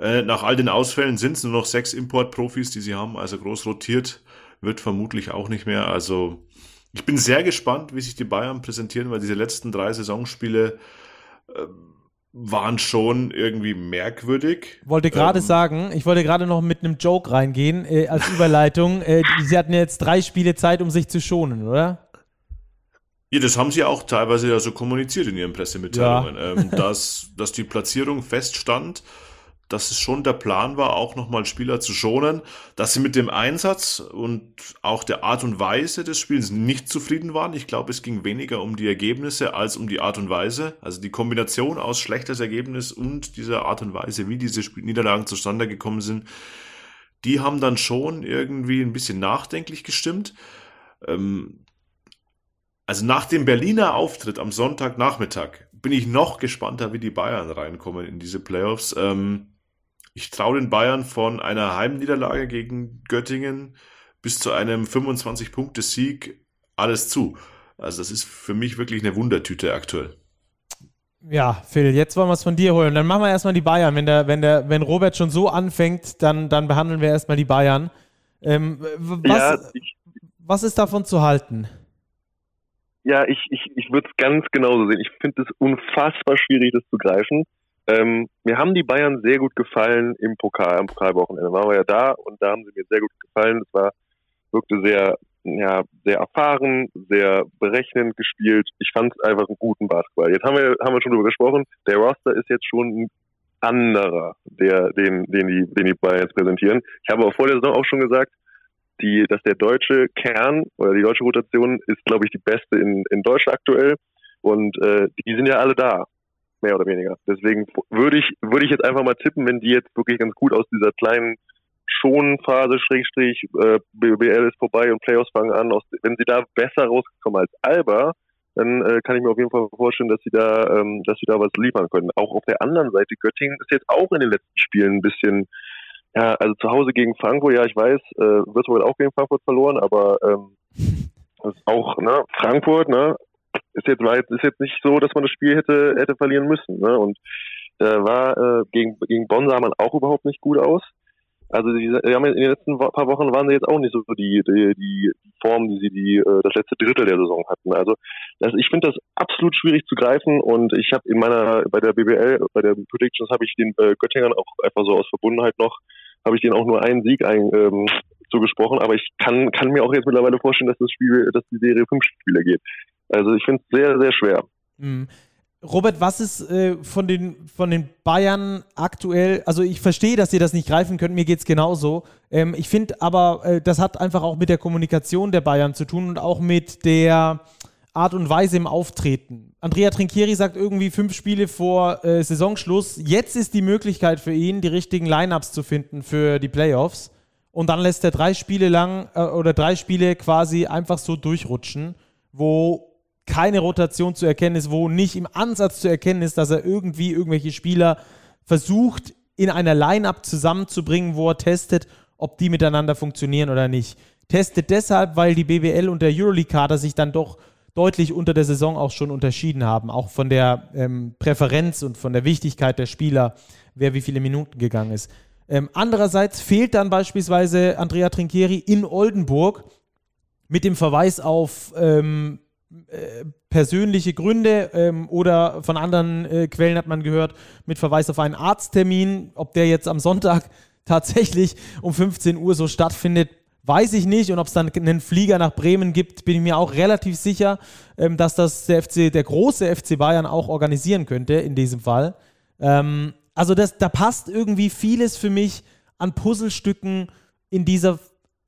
Äh, nach all den Ausfällen sind es nur noch sechs Importprofis, die sie haben, also groß rotiert wird vermutlich auch nicht mehr. Also ich bin sehr gespannt, wie sich die Bayern präsentieren, weil diese letzten drei Saisonspiele äh, waren schon irgendwie merkwürdig. Wollte gerade Ähm, sagen, ich wollte gerade noch mit einem Joke reingehen äh, als Überleitung. äh, sie hatten jetzt drei Spiele Zeit, um sich zu schonen, oder? Ja, das haben sie auch teilweise ja so kommuniziert in ihren Pressemitteilungen, ähm, dass, dass die Platzierung feststand, dass es schon der Plan war, auch nochmal Spieler zu schonen, dass sie mit dem Einsatz und auch der Art und Weise des Spiels nicht zufrieden waren. Ich glaube, es ging weniger um die Ergebnisse als um die Art und Weise. Also die Kombination aus schlechtes Ergebnis und dieser Art und Weise, wie diese Niederlagen zustande gekommen sind, die haben dann schon irgendwie ein bisschen nachdenklich gestimmt. Ähm, also nach dem Berliner Auftritt am Sonntagnachmittag bin ich noch gespannter, wie die Bayern reinkommen in diese Playoffs. Ähm, ich traue den Bayern von einer Heimniederlage gegen Göttingen bis zu einem 25-Punkte-Sieg alles zu. Also das ist für mich wirklich eine Wundertüte aktuell. Ja, Phil, jetzt wollen wir es von dir holen. Dann machen wir erstmal die Bayern. Wenn, der, wenn, der, wenn Robert schon so anfängt, dann, dann behandeln wir erstmal die Bayern. Ähm, was, Ja, ich, was ist davon zu halten? ja, ich, ich, ich würde es ganz genauso sehen. Ich finde es unfassbar schwierig, das zu greifen, Ähm, mir haben die Bayern sehr gut gefallen im Pokal, am Pokalwochenende. Waren wir ja da und da haben sie mir sehr gut gefallen. Es war, wirkte sehr, ja, sehr erfahren, sehr berechnend gespielt. Ich fand es einfach einen guten Basketball. Jetzt haben wir, haben wir schon darüber gesprochen. Der Roster ist jetzt schon ein anderer, der, den, den die, den die Bayern jetzt präsentieren. Ich habe aber vor der Saison auch schon gesagt, die, dass der deutsche Kern oder die deutsche Rotation ist, glaube ich, die beste in, in Deutschland aktuell. Und äh, die sind ja alle da, mehr oder weniger. Deswegen würde ich, würde ich jetzt einfach mal tippen, wenn die jetzt wirklich ganz gut aus dieser kleinen Schonphase, Schrägstrich, äh, BBL ist vorbei und Playoffs fangen an, aus, wenn sie da besser rauskommen als Alba, dann äh, kann ich mir auf jeden Fall vorstellen, dass sie da, ähm, dass sie da was liefern können. Auch auf der anderen Seite, Göttingen ist jetzt auch in den letzten Spielen ein bisschen, ja, also zu Hause gegen Frankfurt, ja, ich weiß, äh, Würzburg hat auch gegen Frankfurt verloren, aber ähm, das ist auch, ne, Frankfurt, ne, ist jetzt, war jetzt, ist jetzt nicht so, dass man das Spiel hätte, hätte verlieren müssen, ne, und äh, war, äh, gegen, gegen Bonn sah man auch überhaupt nicht gut aus. Also die, die haben in den letzten paar Wochen waren sie jetzt auch nicht so die, die, die Form, die sie die, äh, das letzte Drittel der Saison hatten. Also das, ich finde das absolut schwierig zu greifen und ich habe in meiner bei der BBL, bei der Predictions habe ich den äh, Göttingern auch einfach so aus Verbundenheit noch, habe ich denen auch nur einen Sieg ein, ähm, zugesprochen, aber ich kann, kann mir auch jetzt mittlerweile vorstellen, dass das Spiel, dass die Serie fünf Spiele geht. Also ich finde es sehr, sehr schwer. Mhm. Robert, was ist äh, von, den, von den Bayern aktuell? Also ich verstehe, dass ihr das nicht greifen könnt, mir geht es genauso. Ähm, ich finde aber, äh, das hat einfach auch mit der Kommunikation der Bayern zu tun und auch mit der Art und Weise im Auftreten. Andrea Trinchieri sagt irgendwie fünf Spiele vor äh, Saisonschluss. Jetzt ist die Möglichkeit für ihn, die richtigen Lineups zu finden für die Playoffs. Und dann lässt er drei Spiele lang äh, oder drei Spiele quasi einfach so durchrutschen, wo keine Rotation zu erkennen ist, wo nicht im Ansatz zu erkennen ist, dass er irgendwie irgendwelche Spieler versucht, in einer Line-up zusammenzubringen, wo er testet, ob die miteinander funktionieren oder nicht. Testet deshalb, weil die BBL und der Euroleague-Kader sich dann doch deutlich unter der Saison auch schon unterschieden haben, auch von der ähm, Präferenz und von der Wichtigkeit der Spieler, wer wie viele Minuten gegangen ist. Ähm, andererseits fehlt dann beispielsweise Andrea Trinchieri in Oldenburg mit dem Verweis auf ähm, äh, persönliche Gründe ähm, oder von anderen äh, Quellen hat man gehört, mit Verweis auf einen Arzttermin, ob der jetzt am Sonntag tatsächlich um 15 Uhr so stattfindet, weiß ich nicht. Und ob es dann einen Flieger nach Bremen gibt, bin ich mir auch relativ sicher, ähm, dass das der FC, der große FC Bayern auch organisieren könnte in diesem Fall. Ähm, also das, da passt irgendwie vieles für mich an Puzzlestücken in dieser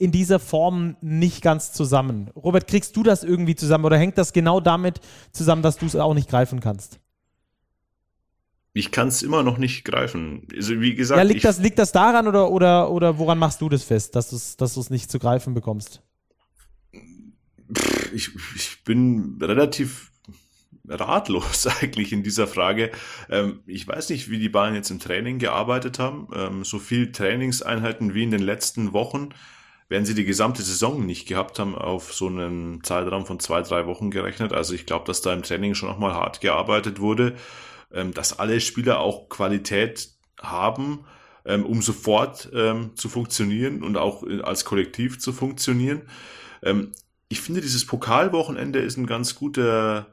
in dieser Form nicht ganz zusammen. Robert, kriegst du das irgendwie zusammen oder hängt das genau damit zusammen, dass du es auch nicht greifen kannst? Ich kann es immer noch nicht greifen. Also wie gesagt, ja, liegt, das, liegt das daran oder, oder, oder woran machst du das fest, dass du es dass nicht zu greifen bekommst? Ich, ich bin relativ ratlos eigentlich in dieser Frage. Ähm, ich weiß nicht, wie die Bayern jetzt im Training gearbeitet haben. Ähm, so viel Trainingseinheiten wie in den letzten Wochen werden sie die gesamte Saison nicht gehabt haben, auf so einen Zeitraum von zwei, drei Wochen gerechnet. Also ich glaube, dass da im Training schon nochmal hart gearbeitet wurde, ähm, dass alle Spieler auch Qualität haben, ähm, um sofort ähm, zu funktionieren und auch als Kollektiv zu funktionieren. ich finde, dieses Pokalwochenende ist ein ganz guter,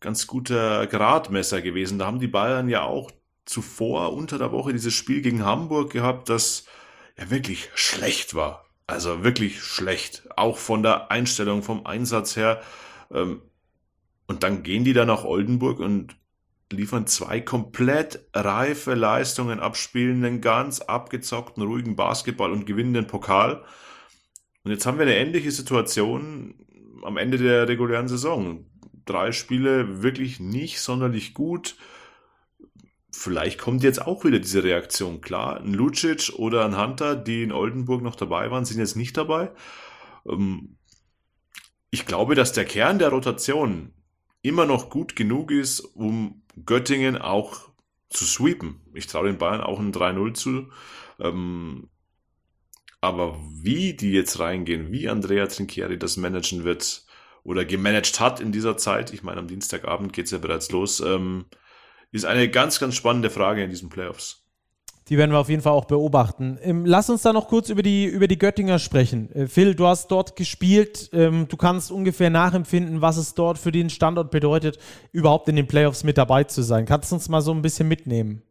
ganz guter Gradmesser gewesen. Da haben die Bayern ja auch zuvor unter der Woche dieses Spiel gegen Hamburg gehabt, das ja wirklich schlecht war. Also wirklich schlecht. Auch von der Einstellung, vom Einsatz her. Ähm, und dann gehen die da nach Oldenburg und liefern zwei komplett reife Leistungen ab, spielen einen ganz abgezockten, ruhigen Basketball und gewinnen den Pokal. Und jetzt haben wir eine ähnliche Situation am Ende der regulären Saison. Drei Spiele wirklich nicht sonderlich gut vielleicht kommt jetzt auch wieder diese Reaktion. Klar, ein Lucic oder ein Hunter, die in Oldenburg noch dabei waren, sind jetzt nicht dabei. Ähm, ich glaube, dass der Kern der Rotation immer noch gut genug ist, um Göttingen auch zu sweepen. Ich traue den Bayern auch ein 3-0 zu. Ähm, aber wie die jetzt reingehen, wie Andrea Trinchieri das managen wird oder gemanagt hat in dieser Zeit, ich meine, am Dienstagabend geht es ja bereits los, ähm, ist eine ganz, ganz spannende Frage in diesen Playoffs. die werden wir auf jeden Fall auch beobachten. Ähm, lass uns da noch kurz über die, über die Göttinger sprechen. Äh, Phil, du hast dort gespielt. Ähm, du kannst ungefähr nachempfinden, was es dort für den Standort bedeutet, überhaupt in den Playoffs mit dabei zu sein. Kannst du uns mal so ein bisschen mitnehmen?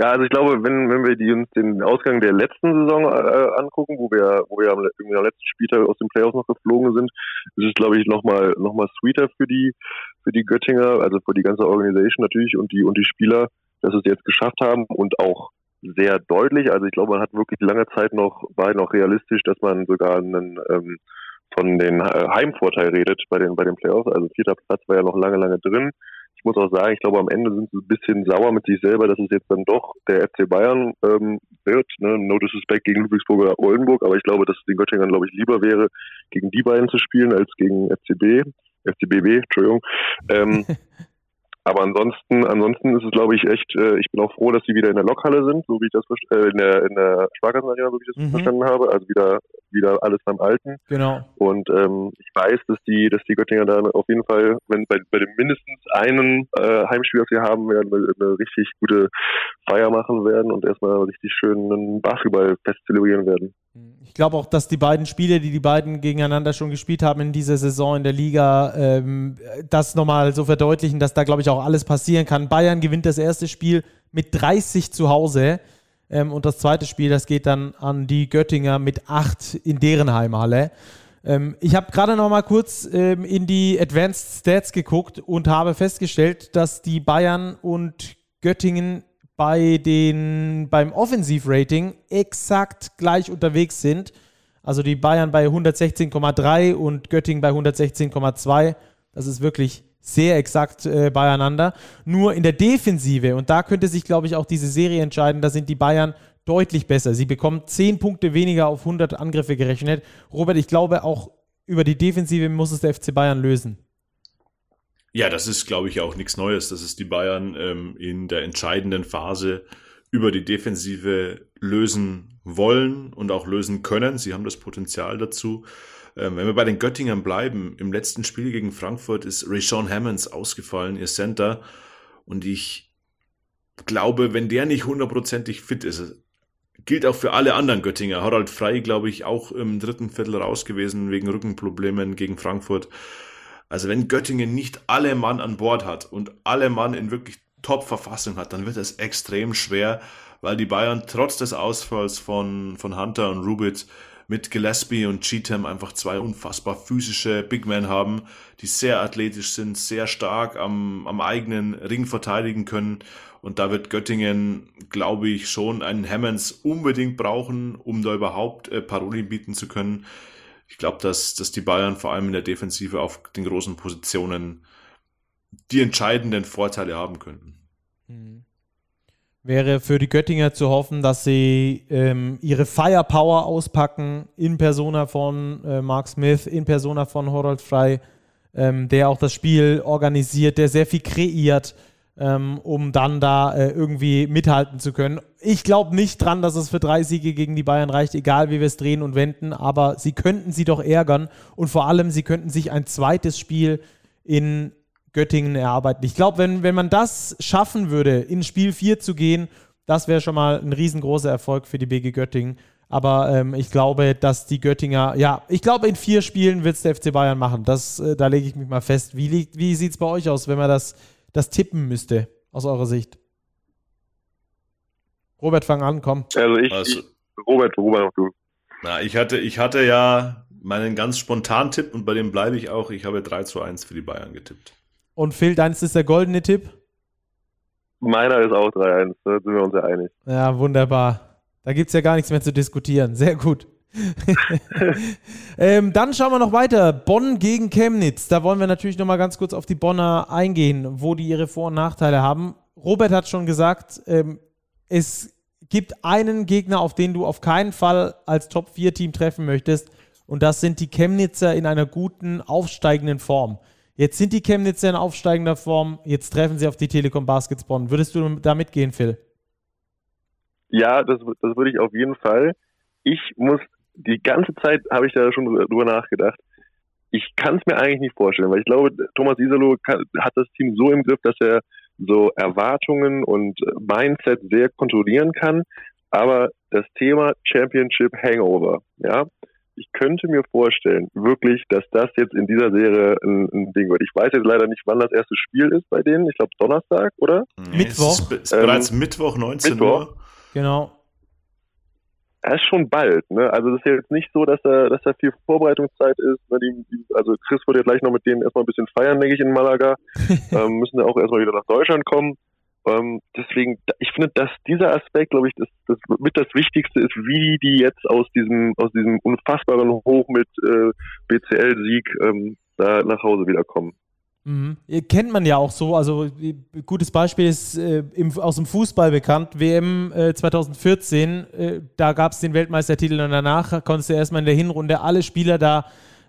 Ja, also ich glaube, wenn, wenn wir die, uns den Ausgang der letzten Saison äh, angucken, wo wir, wo wir am, am letzten Spieltag aus den Playoffs noch geflogen sind, ist es, glaube ich, nochmal noch mal sweeter für die, für die Göttinger, also für die ganze Organisation natürlich und die, und die Spieler, dass es jetzt geschafft haben und auch sehr deutlich. Also ich glaube, man hat wirklich lange Zeit noch, war noch realistisch, dass man sogar einen, ähm, von den äh, Heimvorteil redet bei den, bei den Playoffs. Also vierter Platz war ja noch lange, lange drin ich muss auch sagen, ich glaube, am Ende sind sie ein bisschen sauer mit sich selber, dass es jetzt dann doch der FC Bayern ähm, wird. Ne? No disrespect gegen Ludwigsburg oder Oldenburg, aber ich glaube, dass es den Göttingern, glaube ich, lieber wäre, gegen die beiden zu spielen, als gegen FCB, FCBB, Entschuldigung. Ähm, Aber ansonsten, ansonsten ist es, glaube ich, echt, äh, ich bin auch froh, dass sie wieder in der Lokhalle sind, so wie ich das äh, in der in der Sparkassenarena, so wie ich das mhm. verstanden habe. Also wieder wieder alles beim Alten. Genau. Und ähm, ich weiß, dass die, dass die Göttinger da auf jeden Fall, wenn bei, bei dem mindestens einen äh, Heimspiel, das wir haben werden, eine, eine richtig gute Feier machen werden und erstmal richtig schön einen Basketballfest zelebrieren werden. Ich glaube auch, dass die beiden Spiele, die die beiden gegeneinander schon gespielt haben in dieser Saison in der Liga, ähm, das nochmal so verdeutlichen, dass da, glaube ich, auch alles passieren kann. Bayern gewinnt das erste Spiel mit 30 zu Hause ähm, und das zweite Spiel, das geht dann an die Göttinger mit 8 in deren Heimhalle. Ähm, ich habe gerade nochmal kurz ähm, in die Advanced Stats geguckt und habe festgestellt, dass die Bayern und Göttingen bei den, beim Offensivrating exakt gleich unterwegs sind. Also die Bayern bei 116,3 und Göttingen bei 116,2. Das ist wirklich sehr exakt äh, beieinander. Nur in der Defensive, und da könnte sich, glaube ich, auch diese Serie entscheiden, da sind die Bayern deutlich besser. Sie bekommen 10 Punkte weniger auf 100 Angriffe gerechnet. Robert, ich glaube, auch über die Defensive muss es der FC Bayern lösen. Ja, das ist, glaube ich, auch nichts Neues, dass es die Bayern ähm, in der entscheidenden Phase über die Defensive lösen wollen und auch lösen können. Sie haben das Potenzial dazu. Ähm, wenn wir bei den Göttingern bleiben, im letzten Spiel gegen Frankfurt ist Rashawn Hammonds ausgefallen, ihr Center. Und ich glaube, wenn der nicht hundertprozentig fit ist, gilt auch für alle anderen Göttinger. Harald Frey, glaube ich, auch im dritten Viertel raus gewesen wegen Rückenproblemen gegen Frankfurt. Also wenn Göttingen nicht alle Mann an Bord hat und alle Mann in wirklich Top-Verfassung hat, dann wird es extrem schwer, weil die Bayern trotz des Ausfalls von, von Hunter und Rubit mit Gillespie und Cheatham einfach zwei unfassbar physische Big Men haben, die sehr athletisch sind, sehr stark am, am eigenen Ring verteidigen können. Und da wird Göttingen, glaube ich, schon einen Hammonds unbedingt brauchen, um da überhaupt äh, Paroli bieten zu können ich glaube, dass, dass die Bayern vor allem in der Defensive auf den großen Positionen die entscheidenden Vorteile haben könnten. Mhm. Wäre für die Göttinger zu hoffen, dass sie ähm, ihre Firepower auspacken in Persona von äh, Mark Smith, in Persona von Horald Frey, ähm, der auch das Spiel organisiert, der sehr viel kreiert, ähm, um dann da äh, irgendwie mithalten zu können. Ich glaube nicht dran, dass es für drei Siege gegen die Bayern reicht, egal wie wir es drehen und wenden, aber sie könnten sie doch ärgern und vor allem, sie könnten sich ein zweites Spiel in Göttingen erarbeiten. Ich glaube, wenn, wenn man das schaffen würde, in Spiel 4 zu gehen, das wäre schon mal ein riesengroßer Erfolg für die BG Göttingen. Aber ähm, ich glaube, dass die Göttinger, ja, ich glaube, in vier Spielen wird es der FC Bayern machen. Das, äh, da lege ich mich mal fest. Wie, wie sieht es bei euch aus, wenn man das das tippen müsste, aus eurer Sicht? Robert, fang an, komm. Also ich, also, Robert, Robert, du. Na, ich hatte, ich hatte ja meinen ganz spontanen Tipp und bei dem bleibe ich auch. Ich habe 3 zu 1 für die Bayern getippt. Und Phil, deins ist der goldene Tipp? Meiner ist auch 3-1, da sind wir uns ja einig. Ja, wunderbar. Da gibt es ja gar nichts mehr zu diskutieren. Sehr gut. ähm, dann schauen wir noch weiter. Bonn gegen Chemnitz. Da wollen wir natürlich noch mal ganz kurz auf die Bonner eingehen, wo die ihre Vor- und Nachteile haben. Robert hat schon gesagt, ähm, es gibt einen Gegner, auf den du auf keinen Fall als Top-4-Team treffen möchtest. Und das sind die Chemnitzer in einer guten, aufsteigenden Form. Jetzt sind die Chemnitzer in aufsteigender Form. Jetzt treffen sie auf die Telekom Baskets Bonn. Würdest du da mitgehen, Phil? Ja, das, das würde ich auf jeden Fall. Ich muss die ganze Zeit habe ich da schon drüber nachgedacht. Ich kann es mir eigentlich nicht vorstellen, weil ich glaube, Thomas Isalo kann, hat das Team so im Griff, dass er so Erwartungen und Mindset sehr kontrollieren kann. Aber das Thema Championship Hangover, ja, ich könnte mir vorstellen, wirklich, dass das jetzt in dieser Serie ein, ein, Ding wird. Ich weiß jetzt leider nicht, wann das erste Spiel ist bei denen. Ich glaube Donnerstag, oder? Nee, Mittwoch. Es ist, ist bereits ähm, Mittwoch 19 Mittwoch. Uhr. Genau. Das ist schon bald, ne? Also das ist ja jetzt nicht so, dass da, dass da viel Vorbereitungszeit ist. Ne? Die, die, also Chris wird ja gleich noch mit denen erstmal ein bisschen feiern, denke ich, in Malaga. ähm, müssen ja auch erstmal wieder nach Deutschland kommen. Ähm, deswegen, ich finde, dass dieser Aspekt, glaube ich, das, das mit das Wichtigste ist, wie die jetzt aus diesem, aus diesem unfassbaren Hoch mit äh, BCL-Sieg ähm, da nach Hause wiederkommen. Mhm. Kennt man ja auch so, also gutes Beispiel ist äh, im, aus dem Fußball bekannt, WM äh, 2014, äh, da gab es den Weltmeistertitel und danach konntest du erstmal in der Hinrunde alle Spieler da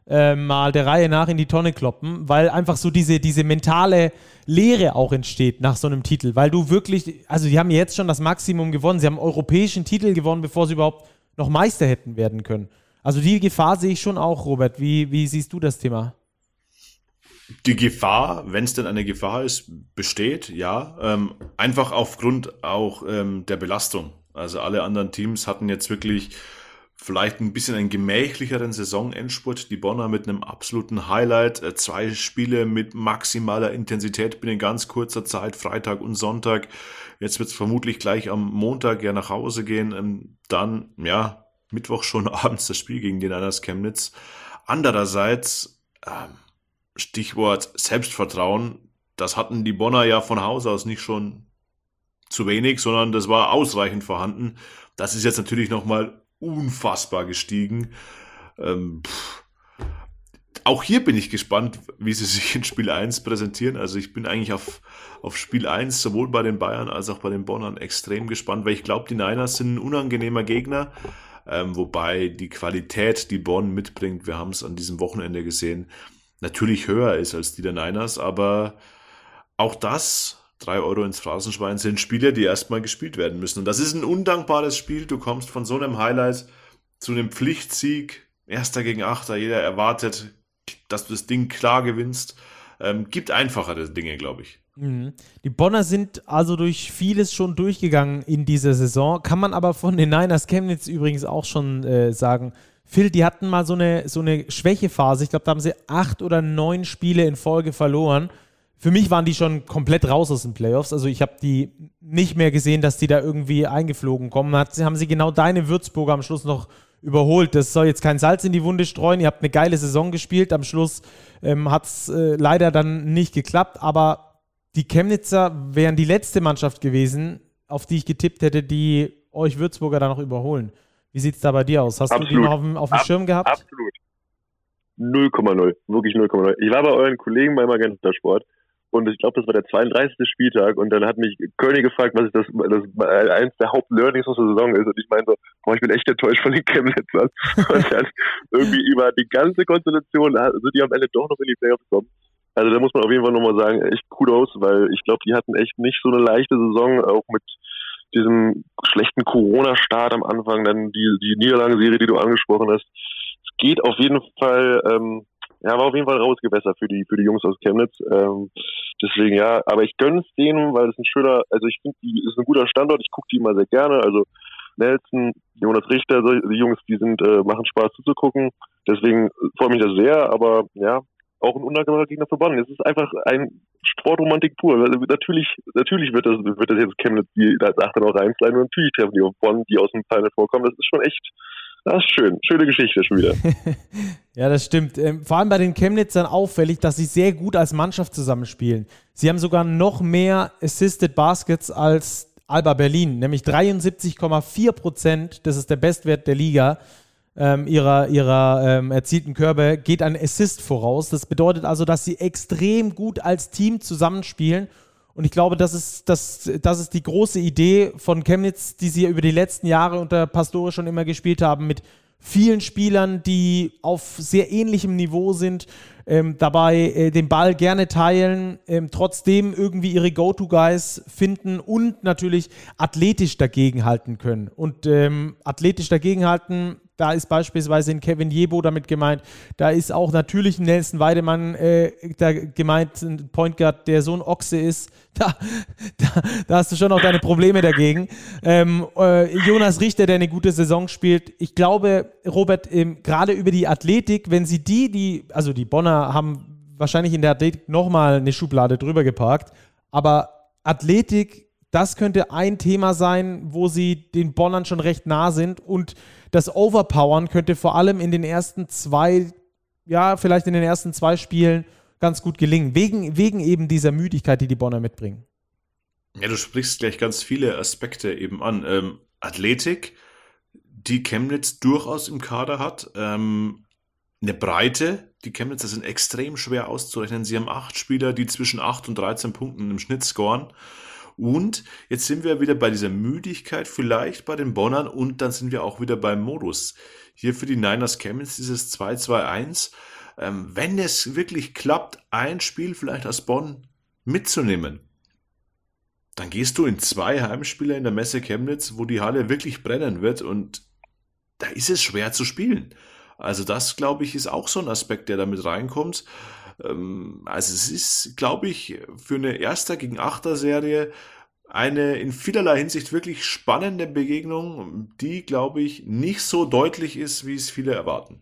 äh, mal der Reihe nach in die Tonne kloppen, weil einfach so diese, diese mentale Lehre auch entsteht nach so einem Titel, weil du wirklich, also die haben jetzt schon das Maximum gewonnen, sie haben europäischen Titel gewonnen, bevor sie überhaupt noch Meister hätten werden können. Also die Gefahr sehe ich schon auch, Robert. Wie, wie siehst du das Thema? Die Gefahr, wenn es denn eine Gefahr ist, besteht, ja. Ähm, einfach aufgrund auch ähm, der Belastung. Also alle anderen Teams hatten jetzt wirklich vielleicht ein bisschen einen gemächlicheren Saisonendspurt. Die Bonner mit einem absoluten Highlight. Äh, zwei Spiele mit maximaler Intensität binnen ganz kurzer Zeit, Freitag und Sonntag. Jetzt wird es vermutlich gleich am Montag ja nach Hause gehen. Ähm, dann, ja, Mittwoch schon abends das Spiel gegen den Niners Chemnitz. Andererseits, ähm, Stichwort Selbstvertrauen, das hatten die Bonner ja von Haus aus nicht schon zu wenig, sondern das war ausreichend vorhanden. Das ist jetzt natürlich nochmal unfassbar gestiegen. Ähm, auch hier bin ich gespannt, wie sie sich in Spiel 1 präsentieren. Also ich bin eigentlich auf, auf Spiel 1 sowohl bei den Bayern als auch bei den Bonnern extrem gespannt, weil ich glaube, die Niners sind ein unangenehmer Gegner. Ähm, wobei die Qualität, die Bonn mitbringt, wir haben es an diesem Wochenende gesehen, natürlich höher ist als die der Niners, aber auch das drei Euro ins Phrasenschwein sind Spiele, die erstmal gespielt werden müssen. Und das ist ein undankbares Spiel. Du kommst von so einem Highlight zu einem Pflichtsieg. Erster gegen Achter. Jeder erwartet, dass du das Ding klar gewinnst. Ähm, gibt einfachere Dinge, glaube ich. Mhm. Die Bonner sind also durch vieles schon durchgegangen in dieser Saison. Kann man aber von den Niners Chemnitz übrigens auch schon äh, sagen. Phil, die hatten mal so eine, so eine Schwächephase. Ich glaube, da haben sie acht oder neun Spiele in Folge verloren für mich waren die schon komplett raus aus den Playoffs. Also ich habe die nicht mehr gesehen, dass die da irgendwie eingeflogen kommen. Hat, haben sie genau deine Würzburger am Schluss noch überholt. Das soll jetzt kein Salz in die Wunde streuen. Ihr habt eine geile Saison gespielt. Am Schluss ähm, hat es äh, leider dann nicht geklappt. Aber die Chemnitzer wären die letzte Mannschaft gewesen, auf die ich getippt hätte, die euch Würzburger da noch überholen. Wie sieht es da bei dir aus? Hast Absolut. du die noch auf dem, auf dem Ab Schirm gehabt? Absolut. 0,0. Wirklich 0,0. Ich war bei euren Kollegen beim Magenta Sport und ich glaube, das war der 32. Spieltag. Und dann hat mich König gefragt, was das, das eins der Hauptlearnings aus der Saison ist. Und ich meine so, boah, ich bin echt enttäuscht von den Chemnitzern. und dann irgendwie über die ganze Konstellation sind die am Ende doch noch in die Playoffs gekommen. Also da muss man auf jeden Fall nochmal sagen, echt Kudos, weil ich glaube, die hatten echt nicht so eine leichte Saison, auch mit diesem schlechten Corona-Start am Anfang, dann die, die Niederlagenserie, die du angesprochen hast. Es geht auf jeden Fall ähm, ja, war auf jeden Fall rausgewässert für die, für die Jungs aus Chemnitz. Ähm, deswegen ja, aber ich gönne es denen, weil es ein schöner, also ich finde, die ist ein guter Standort, ich gucke die immer sehr gerne. Also Nelson, Jonas Richter, die Jungs, die sind, äh, machen Spaß zuzugucken. Deswegen freue mich das sehr, aber ja, auch ein undankbarer Gegner für Bonn. Es ist einfach ein Sportromantik pur. Also natürlich, natürlich wird das, wird das jetzt Chemnitz die als Achter noch reinsliden und natürlich treffen die auf Bonn, die aus dem Final vorkommen. Das ist schon echt, das ist schön. Schöne Geschichte schon wieder. ja, das stimmt. Ähm, vor allem bei den Chemnitzern auffällig, dass sie sehr gut als Mannschaft zusammenspielen. Sie haben sogar noch mehr Assisted Baskets als Alba Berlin, nämlich 73,4 Prozent. Das ist der Bestwert der Liga. Ähm, ihrer, ihrer ähm, erzielten Körbe geht ein Assist voraus. Das bedeutet also, dass sie extrem gut als Team zusammenspielen und ich glaube, das ist, das, das ist die große Idee von Chemnitz, die sie über die letzten Jahre unter Pastore schon immer gespielt haben, mit vielen Spielern, die auf sehr ähnlichem Niveau sind, ähm, dabei äh, den Ball gerne teilen, ähm, trotzdem irgendwie ihre Go-To-Guys finden und natürlich athletisch dagegenhalten können. Und ähm, athletisch dagegenhalten, da ist beispielsweise in Kevin Jebo damit gemeint. Da ist auch natürlich Nelson Weidemann äh, da gemeint, ein Point Guard, der so ein Ochse ist. Da, da, da hast du schon auch deine Probleme dagegen. Ähm, äh, Jonas Richter, der eine gute Saison spielt. Ich glaube, Robert, ähm, gerade über die Athletik, wenn sie die, die, also die Bonner haben wahrscheinlich in der Athletik nochmal eine Schublade drüber geparkt, aber Athletik das könnte ein Thema sein, wo sie den Bonnern schon recht nah sind. Und das Overpowern könnte vor allem in den ersten zwei, ja, vielleicht in den ersten zwei Spielen ganz gut gelingen. Wegen, wegen eben dieser Müdigkeit, die die Bonner mitbringen. Ja, du sprichst gleich ganz viele Aspekte eben an. Ähm, Athletik, die Chemnitz durchaus im Kader hat. Ähm, eine Breite, die Chemnitzer sind extrem schwer auszurechnen. Sie haben acht Spieler, die zwischen 8 und 13 Punkten im Schnitt scoren. Und jetzt sind wir wieder bei dieser Müdigkeit, vielleicht bei den Bonnern und dann sind wir auch wieder beim Modus. Hier für die Niners Chemnitz dieses 2-2-1. Ähm, wenn es wirklich klappt, ein Spiel vielleicht aus Bonn mitzunehmen, dann gehst du in zwei Heimspiele in der Messe Chemnitz, wo die Halle wirklich brennen wird und da ist es schwer zu spielen. Also das, glaube ich, ist auch so ein Aspekt, der damit reinkommt. Ähm, also es ist, glaube ich, für eine Erster gegen Achter Serie eine in vielerlei Hinsicht wirklich spannende Begegnung, die, glaube ich, nicht so deutlich ist, wie es viele erwarten.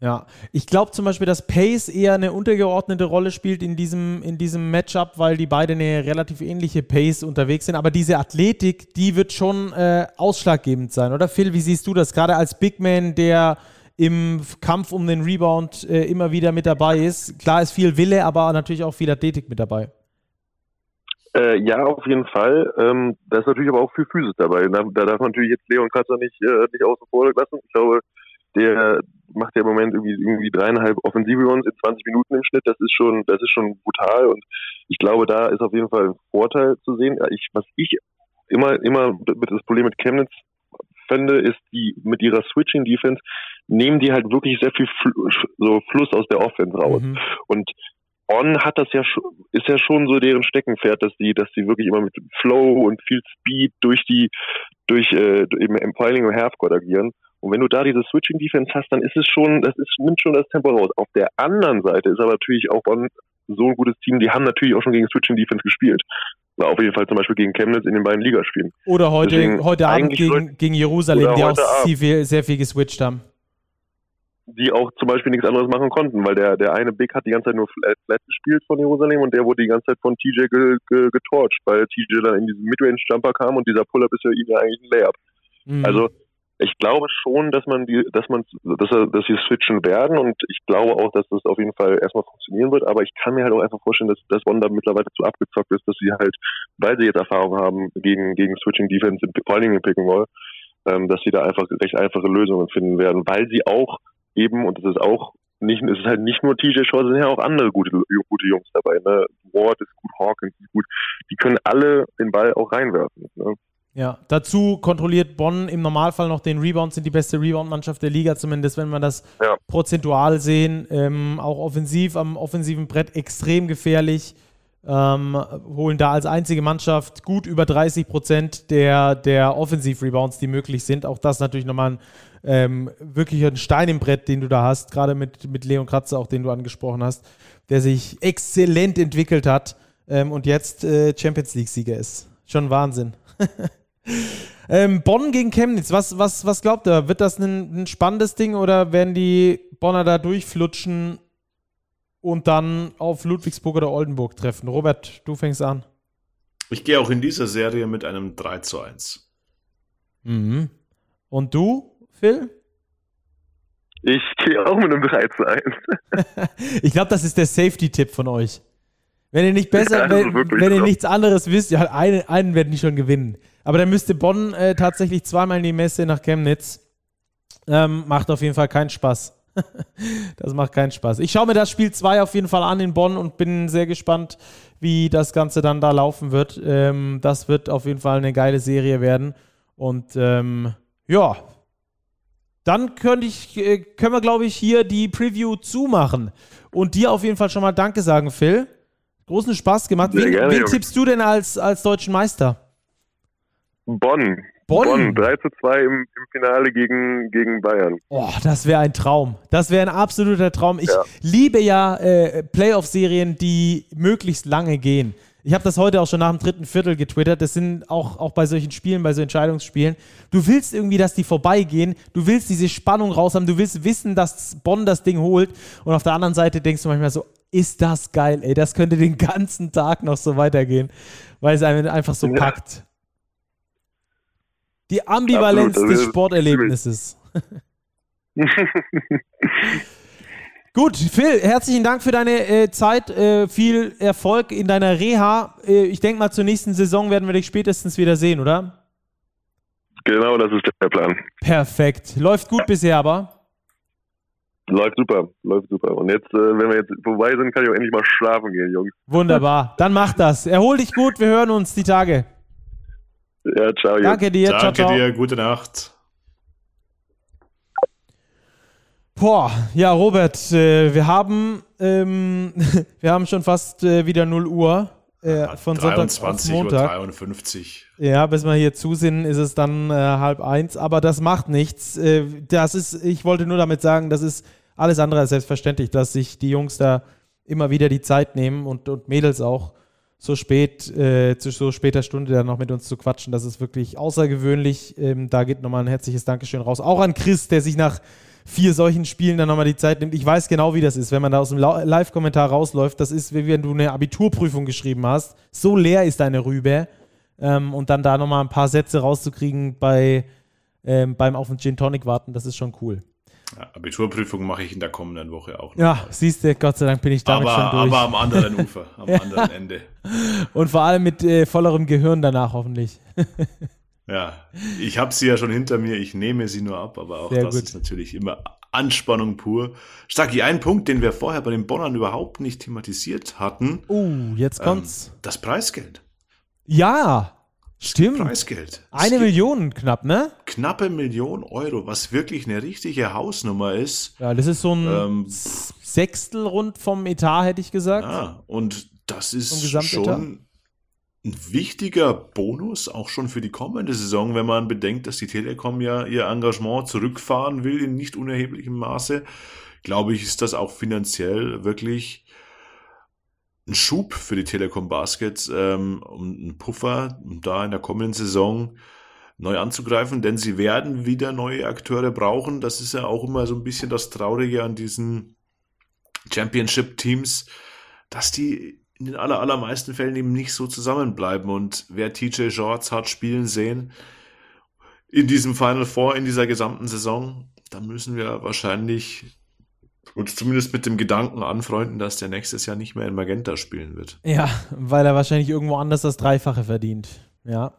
Ja, ich glaube zum Beispiel, dass Pace eher eine untergeordnete Rolle spielt in diesem, in diesem Matchup, weil die beide eine relativ ähnliche Pace unterwegs sind. Aber diese Athletik, die wird schon äh, ausschlaggebend sein, oder Phil? Wie siehst du das? Gerade als Big Man, der im Kampf um den Rebound äh, immer wieder mit dabei ist. Klar ist viel Wille, aber natürlich auch viel Athletik mit dabei. Äh, ja, auf jeden Fall. Ähm, da ist natürlich aber auch viel Physis dabei. Da, da darf man natürlich jetzt Leon Katzer nicht, äh, nicht außen vor lassen. Ich glaube, der macht ja im Moment irgendwie, irgendwie dreieinhalb Offensive Runs in 20 Minuten im Schnitt. Das ist schon, das ist schon brutal und ich glaube, da ist auf jeden Fall ein Vorteil zu sehen. Ich, was ich immer, immer mit das Problem mit Chemnitz finde, ist die mit ihrer Switching Defense nehmen die halt wirklich sehr viel Fl so Fluss aus der Offense raus. Mhm. Und On hat das ja schon, ist ja schon so deren Steckenpferd, dass die, dass die wirklich immer mit Flow und viel Speed durch die, durch äh, eben Empiling und Halfcourt agieren. Und wenn du da diese Switching Defense hast, dann ist es schon, das ist, nimmt schon das Tempo raus. Auf der anderen Seite ist aber natürlich auch On so ein gutes Team, die haben natürlich auch schon gegen Switching Defense gespielt. Auf jeden Fall zum Beispiel gegen Chemnitz in den beiden Ligaspielen. Oder heute, Deswegen heute Abend gegen, gegen Jerusalem, die auch viel, sehr viel geswitcht haben. Die auch zum Beispiel nichts anderes machen konnten, weil der, der eine Big hat die ganze Zeit nur flat, flat gespielt von Jerusalem und der wurde die ganze Zeit von TJ ge, ge, getorcht, weil TJ dann in diesen Midrange-Jumper kam und dieser Pull-Up ist für ihn ja eigentlich ein Layup. Mhm. Also ich glaube schon, dass man die, dass man, dass, dass sie switchen werden und ich glaube auch, dass das auf jeden Fall erstmal funktionieren wird. Aber ich kann mir halt auch einfach vorstellen, dass, dass Wanda mittlerweile zu abgezockt ist, dass sie halt, weil sie jetzt Erfahrung haben gegen, gegen Switching Defense, vor allen Dingen im Pick and Roll, ähm, dass sie da einfach recht einfache Lösungen finden werden, weil sie auch eben, und das ist auch nicht, es ist halt nicht nur TJ Shaw, es sind ja auch andere gute, gute Jungs dabei, ne? Ward ist gut, Hawkins ist gut. Die können alle den Ball auch reinwerfen. Ne? Ja, dazu kontrolliert Bonn im Normalfall noch den Rebound, sind die beste Rebound-Mannschaft der Liga, zumindest wenn wir das ja. prozentual sehen. Ähm, auch offensiv am offensiven Brett extrem gefährlich. Ähm, holen da als einzige Mannschaft gut über 30 Prozent der, der Offensiv-Rebounds, die möglich sind. Auch das natürlich nochmal ein, ähm, wirklich ein Stein im Brett, den du da hast, gerade mit, mit Leon Kratzer, auch den du angesprochen hast, der sich exzellent entwickelt hat ähm, und jetzt äh, Champions League-Sieger ist. Schon Wahnsinn. ähm, Bonn gegen Chemnitz, was, was, was glaubt ihr? Wird das ein, ein spannendes Ding oder werden die Bonner da durchflutschen und dann auf Ludwigsburg oder Oldenburg treffen? Robert, du fängst an. Ich gehe auch in dieser Serie mit einem 3 zu 1. Mhm. Und du, Phil? Ich gehe auch mit einem 3 zu 1. ich glaube, das ist der Safety-Tipp von euch. Wenn ihr nicht besser, ja, wenn, wenn ihr nichts anderes wisst, ja, einen, einen werden die schon gewinnen. Aber dann müsste Bonn äh, tatsächlich zweimal in die Messe nach Chemnitz. Ähm, macht auf jeden Fall keinen Spaß. das macht keinen Spaß. Ich schaue mir das Spiel 2 auf jeden Fall an in Bonn und bin sehr gespannt, wie das Ganze dann da laufen wird. Ähm, das wird auf jeden Fall eine geile Serie werden. Und ähm, ja, dann könnte ich, äh, können wir, glaube ich, hier die Preview zumachen. Und dir auf jeden Fall schon mal Danke sagen, Phil. Großen Spaß gemacht. Wen, gerne, wen tippst du denn als, als deutschen Meister? Bonn. Bonn. Bonn 3 zu 2 im, im Finale gegen, gegen Bayern. Oh, das wäre ein Traum. Das wäre ein absoluter Traum. Ich Ja. liebe ja äh, Playoff-Serien, die möglichst lange gehen. Ich habe das heute auch schon nach dem dritten Viertel getwittert. Das sind auch, auch bei solchen Spielen, bei so Entscheidungsspielen. Du willst irgendwie, dass die vorbeigehen. Du willst diese Spannung raus haben. Du willst wissen, dass Bonn das Ding holt. Und auf der anderen Seite denkst du manchmal so, ist das geil, ey. Das könnte den ganzen Tag noch so weitergehen, weil es einen einfach so Ja. packt. Die Ambivalenz Absolut, des Sporterlebnisses. Gut, Phil, herzlichen Dank für deine äh, Zeit. Äh, viel Erfolg in deiner Reha. Äh, ich denke mal, zur nächsten Saison werden wir dich spätestens wieder sehen, oder? genau, das ist der Plan. Perfekt. Läuft gut bisher, aber. Läuft super, läuft super. Und jetzt, äh, wenn wir jetzt vorbei sind, kann ich auch endlich mal schlafen gehen, Jungs. Wunderbar. Dann mach das. Erhol dich gut. Wir hören uns die Tage. Ja, ciao, Jungs. Danke dir. Danke ciao, ciao. dir, gute Nacht. Boah, ja, Robert, äh, wir haben ähm, wir haben schon fast äh, wieder 0 Uhr äh, von Sonntag auf 23 Montag. Uhr 53. Ja, bis wir hier zusinnen, ist es dann äh, halb eins, aber das macht nichts. Äh, das ist, ich wollte nur damit sagen, das ist alles andere als selbstverständlich, dass sich die Jungs da immer wieder die Zeit nehmen und, und Mädels auch so spät, äh, zu so später Stunde dann noch mit uns zu quatschen. Das ist wirklich außergewöhnlich. Ähm, da geht nochmal ein herzliches Dankeschön raus. Auch an Chris, der sich nach vier solchen Spielen dann nochmal die Zeit nimmt. Ich weiß genau, wie das ist, wenn man da aus dem Live-Kommentar rausläuft. Das ist, wie wenn du eine Abiturprüfung geschrieben hast. So leer ist deine Rübe. Ähm, und dann da nochmal ein paar Sätze rauszukriegen bei, ähm, beim auf den Gin Tonic warten, das ist schon cool. Ja, Abiturprüfung mache ich in der kommenden Woche auch noch. Ja, siehst du, Gott sei Dank bin ich damit aber, schon durch. aber am anderen Ufer, am anderen Ende. und vor allem mit äh, vollerem Gehirn danach hoffentlich. Ja, ich habe sie ja schon hinter mir, ich nehme sie nur ab, aber auch Sehr das gut. ist natürlich immer Anspannung pur. Stacki, ein Punkt, den wir vorher bei den Bonnern überhaupt nicht thematisiert hatten, Uh, jetzt ähm, kommt's. das Preisgeld. ja, stimmt. Preisgeld. Es Eine Million knapp, ne? Knappe Million Euro, was wirklich eine richtige Hausnummer ist. Ja, das ist so ein Ähm, Sechstel rund vom Etat, hätte ich gesagt. Ja, und das ist schon ein wichtiger Bonus, auch schon für die kommende Saison, wenn man bedenkt, dass die Telekom ja ihr Engagement zurückfahren will in nicht unerheblichem Maße. Glaube ich, ist das auch finanziell wirklich ein Schub für die Telekom Baskets, ähm, um einen Puffer, um da in der kommenden Saison neu anzugreifen, denn sie werden wieder neue Akteure brauchen. Das ist ja auch immer so ein bisschen das Traurige an diesen Championship-Teams, dass die in den aller, allermeisten Fällen eben nicht so zusammenbleiben. Und wer TJ Shorts hat spielen sehen in diesem Final Four, in dieser gesamten Saison, da müssen wir wahrscheinlich uns zumindest mit dem Gedanken anfreunden, dass der nächstes Jahr nicht mehr in Magenta spielen wird. Ja, weil er wahrscheinlich irgendwo anders das Dreifache verdient. Ja,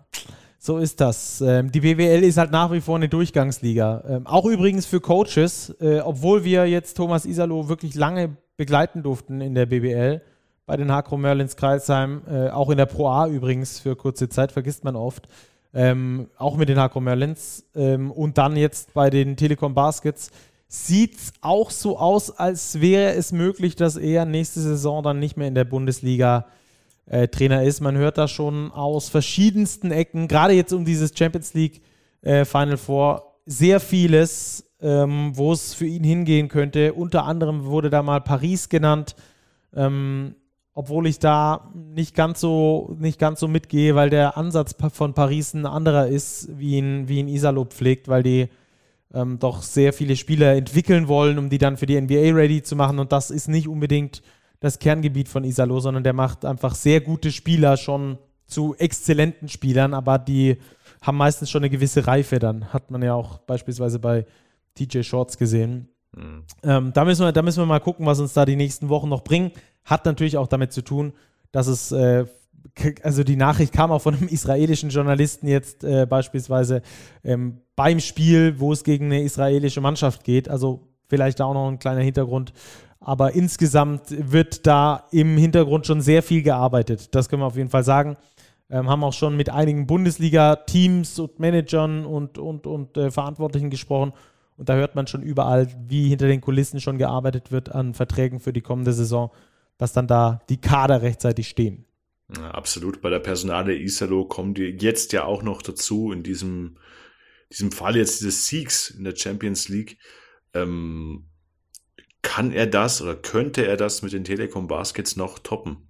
so ist das. Ähm, die BWL ist halt nach wie vor eine Durchgangsliga. Ähm, auch übrigens für Coaches, äh, obwohl wir jetzt Thomas Isalo wirklich lange begleiten durften in der BWL, bei den Hakro Merlins Kreisheim, äh, auch in der Pro A übrigens für kurze Zeit, vergisst man oft. Ähm, auch mit den Hakro Merlins ähm, und dann jetzt bei den Telekom Baskets sieht es auch so aus, als wäre es möglich, dass er nächste Saison dann nicht mehr in der Bundesliga äh, Trainer ist. Man hört da schon aus verschiedensten Ecken, gerade jetzt um dieses Champions League äh, Final Four, sehr vieles, ähm, wo es für ihn hingehen könnte. Unter anderem wurde da mal Paris genannt. Ähm, obwohl ich da nicht ganz so nicht ganz so mitgehe, weil der Ansatz von Paris ein anderer ist, wie ihn, wie ihn Isalo pflegt, weil die ähm, doch sehr viele Spieler entwickeln wollen, um die dann für die NBA ready zu machen. Und das ist nicht unbedingt das Kerngebiet von Isalo, sondern der macht einfach sehr gute Spieler schon zu exzellenten Spielern, aber die haben meistens schon eine gewisse Reife dann. Hat man ja auch beispielsweise bei TJ Shorts gesehen. Ähm, da, müssen wir, da müssen wir mal gucken, was uns da die nächsten Wochen noch bringen. Hat natürlich auch damit zu tun, dass es, äh, also die Nachricht kam auch von einem israelischen Journalisten jetzt äh, beispielsweise ähm, beim Spiel, wo es gegen eine israelische Mannschaft geht. Also vielleicht da auch noch ein kleiner Hintergrund. Aber insgesamt wird da im Hintergrund schon sehr viel gearbeitet. Das können wir auf jeden Fall sagen. Ähm, haben auch schon mit einigen Bundesliga-Teams und Managern und, und, und äh, Verantwortlichen gesprochen. Und da hört man schon überall, wie hinter den Kulissen schon gearbeitet wird an Verträgen für die kommende Saison, dass dann da die Kader rechtzeitig stehen. Ja, absolut. Bei der Personale Isalo kommen die jetzt ja auch noch dazu, in diesem, diesem Fall jetzt dieses Siegs in der Champions League. Ähm, kann er das oder könnte er das mit den Telekom Baskets noch toppen?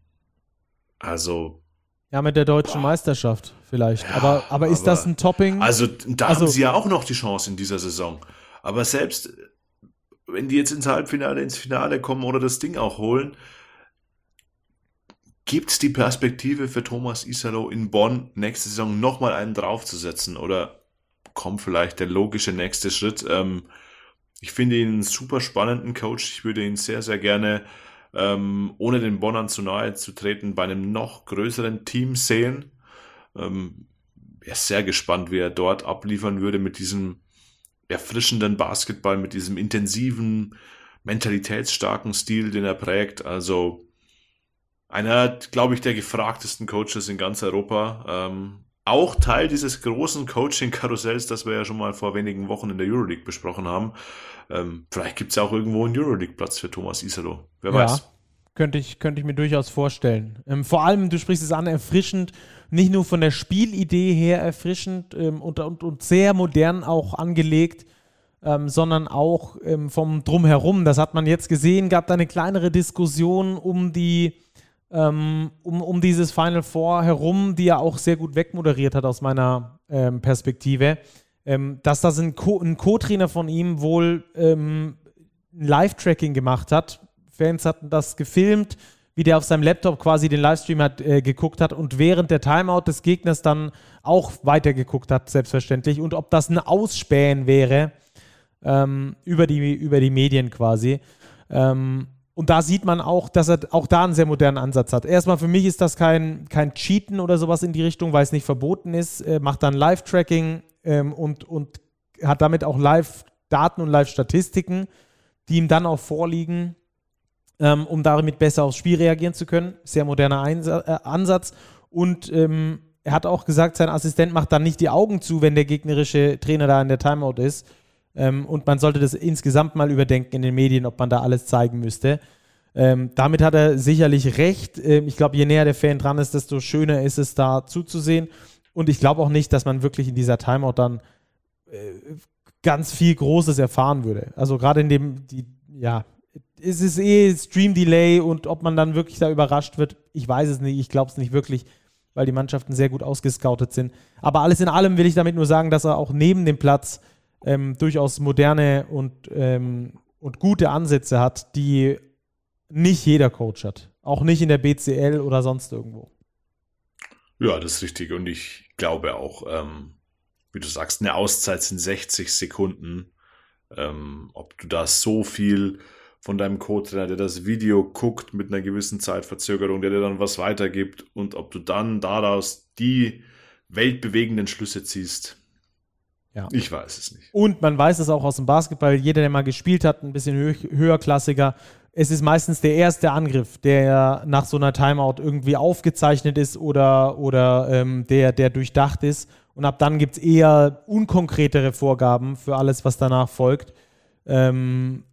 Also. Ja, mit der deutschen boah. Meisterschaft vielleicht. Ja, aber, aber ist aber, das ein Topping? Also, da also, haben sie ja auch noch die Chance in dieser Saison. Aber selbst wenn die jetzt ins Halbfinale, ins Finale kommen oder das Ding auch holen, gibt es die Perspektive für Thomas Isalo in Bonn nächste Saison nochmal einen draufzusetzen oder kommt vielleicht der logische nächste Schritt? Ähm, ich finde ihn einen super spannenden Coach. Ich würde ihn sehr, sehr gerne, ähm, ohne den Bonnern zu nahe zu treten, bei einem noch größeren Team sehen. Ähm, er ist sehr gespannt, wie er dort abliefern würde mit diesem erfrischenden Basketball, mit diesem intensiven, mentalitätsstarken Stil, den er prägt. Also einer, glaube ich, der gefragtesten Coaches in ganz Europa. Ähm, auch Teil dieses großen Coaching-Karussells, das wir ja schon mal vor wenigen Wochen in der Euroleague besprochen haben. Ähm, vielleicht gibt es ja auch irgendwo einen Euroleague-Platz für Thomas Isalo. Wer ja, weiß. Könnte ich, könnte ich mir durchaus vorstellen. Ähm, vor allem, du sprichst es an, erfrischend, nicht nur von der Spielidee her erfrischend ähm, und, und, und sehr modern auch angelegt, ähm, sondern auch ähm, vom Drumherum. Das hat man jetzt gesehen, gab da eine kleinere Diskussion um die ähm, um, um dieses Final Four herum, die er auch sehr gut wegmoderiert hat aus meiner ähm, Perspektive, ähm, dass das ein Co-Trainer Co von ihm wohl ein Live-Tracking gemacht hat. Fans hatten das gefilmt, wie der auf seinem Laptop quasi den Livestream hat, äh, geguckt hat und während der Timeout des Gegners dann auch weitergeguckt hat, selbstverständlich. Und ob das ein Ausspähen wäre ähm, über, die, über die Medien quasi. Ähm, und da sieht man auch, dass er auch da einen sehr modernen Ansatz hat. Erstmal für mich ist das kein, kein Cheaten oder sowas in die Richtung, weil es nicht verboten ist. Er macht dann Live-Tracking ähm, und, und hat damit auch Live-Daten und Live-Statistiken, die ihm dann auch vorliegen, ähm, um damit besser aufs Spiel reagieren zu können. Sehr moderner Einsa äh, Ansatz. Und ähm, er hat auch gesagt, sein Assistent macht dann nicht die Augen zu, wenn der gegnerische Trainer da in der Timeout ist, ähm, und man sollte das insgesamt mal überdenken in den Medien, ob man da alles zeigen müsste. Ähm, damit hat er sicherlich recht. Ähm, ich glaube, je näher der Fan dran ist, desto schöner ist es da zuzusehen. Und ich glaube auch nicht, dass man wirklich in dieser Timeout dann äh, ganz viel Großes erfahren würde. Also gerade in dem, die, ja, es ist eh Stream Delay und ob man dann wirklich da überrascht wird, ich weiß es nicht, ich glaube es nicht wirklich, weil die Mannschaften sehr gut ausgescoutet sind. Aber alles in allem will ich damit nur sagen, dass er auch neben dem Platz ähm, durchaus moderne und, ähm, und gute Ansätze hat, die nicht jeder Coach hat. Auch nicht in der BCL oder sonst irgendwo. Ja, das ist richtig. Und ich glaube auch, ähm, wie du sagst, eine Auszeit sind 60 Sekunden. Ähm, ob du da so viel von deinem Co-Trainer, der das Video guckt mit einer gewissen Zeitverzögerung, der dir dann was weitergibt und ob du dann daraus die weltbewegenden Schlüsse ziehst, ja. Ich weiß es nicht. Und man weiß es auch aus dem Basketball, jeder, der mal gespielt hat, ein bisschen hö höherklassiger, es ist meistens der erste Angriff, der nach so einer Timeout irgendwie aufgezeichnet ist oder, oder ähm, der, der durchdacht ist. Und ab dann gibt es eher unkonkretere Vorgaben für alles, was danach folgt. Ähm,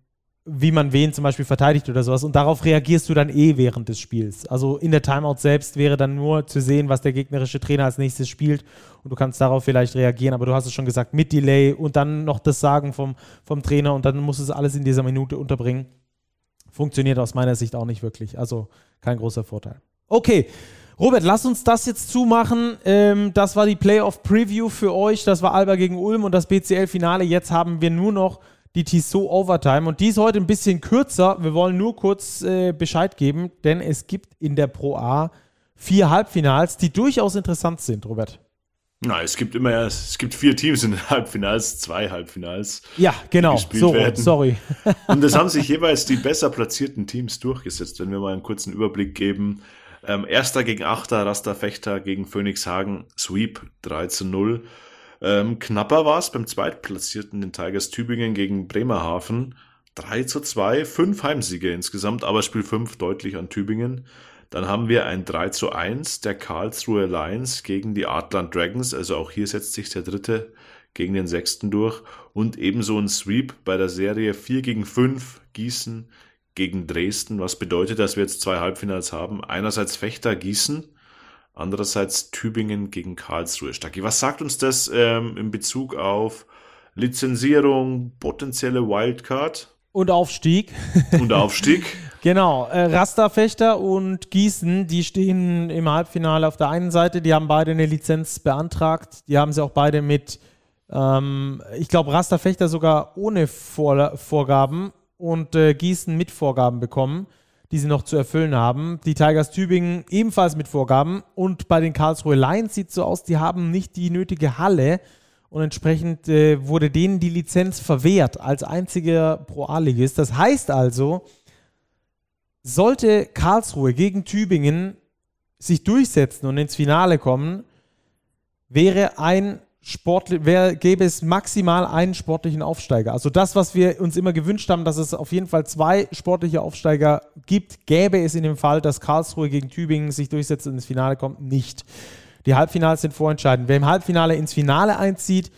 wie man wen zum Beispiel verteidigt oder sowas. Und darauf reagierst du dann eh während des Spiels. Also in der Timeout selbst wäre dann nur zu sehen, was der gegnerische Trainer als nächstes spielt. Und du kannst darauf vielleicht reagieren. Aber du hast es schon gesagt, mit Delay und dann noch das Sagen vom, vom Trainer und dann musst du es alles in dieser Minute unterbringen. Funktioniert aus meiner Sicht auch nicht wirklich. Also kein großer Vorteil. Okay. Robert, lass uns das jetzt zumachen. Ähm, das war die Playoff-Preview für euch. Das war Alba gegen Ulm und das BCL-Finale. Jetzt haben wir nur noch die Tissot Overtime. Und die ist heute ein bisschen kürzer. Wir wollen nur kurz äh, Bescheid geben, denn es gibt in der Pro A vier Halbfinals, die durchaus interessant sind, Robert. Na, es gibt immer, es gibt vier Teams in den Halbfinals, zwei Halbfinals. Ja, genau. So, werden. sorry. Und es haben sich jeweils die besser platzierten Teams durchgesetzt. Wenn wir mal einen kurzen Überblick geben. Ähm, Erster gegen Achter, Rasta Fechter gegen Phoenix Hagen, Sweep 3 zu 0. Ähm, knapper war es beim Zweitplatzierten, den Tigers Tübingen gegen Bremerhaven. 3 zu 2, fünf Heimsiege insgesamt, aber Spiel 5 deutlich an Tübingen. Dann haben wir ein 3 zu 1 der Karlsruhe Lions gegen die Artland Dragons. Also auch hier setzt sich der dritte gegen den sechsten durch. Und ebenso ein Sweep bei der Serie 4 gegen 5 Gießen gegen Dresden. Was bedeutet, dass wir jetzt zwei Halbfinals haben? Einerseits Fechter Gießen Andererseits Tübingen gegen Karlsruhe. Stacki, was sagt uns das ähm, in Bezug auf Lizenzierung, potenzielle Wildcard? Und Aufstieg. Und Aufstieg. genau. Äh, Rasterfechter und Gießen, die stehen im Halbfinale auf der einen Seite. Die haben beide eine Lizenz beantragt. Die haben sie auch beide mit, ähm, ich glaube, Rasterfechter sogar ohne Vor Vorgaben und äh, Gießen mit Vorgaben bekommen die sie noch zu erfüllen haben. Die Tigers Tübingen ebenfalls mit Vorgaben. Und bei den Karlsruhe Lions sieht es so aus, die haben nicht die nötige Halle. Und entsprechend äh, wurde denen die Lizenz verwehrt als einziger Pro-A-Ligist. Das heißt also, sollte Karlsruhe gegen Tübingen sich durchsetzen und ins Finale kommen, wäre ein Sport, wär, gäbe es maximal einen sportlichen Aufsteiger. Also das, was wir uns immer gewünscht haben, dass es auf jeden Fall zwei sportliche Aufsteiger gibt, gäbe es in dem Fall, dass Karlsruhe gegen Tübingen sich durchsetzt und ins Finale kommt, nicht. Die Halbfinals sind vorentscheidend. Wer im Halbfinale ins Finale einzieht,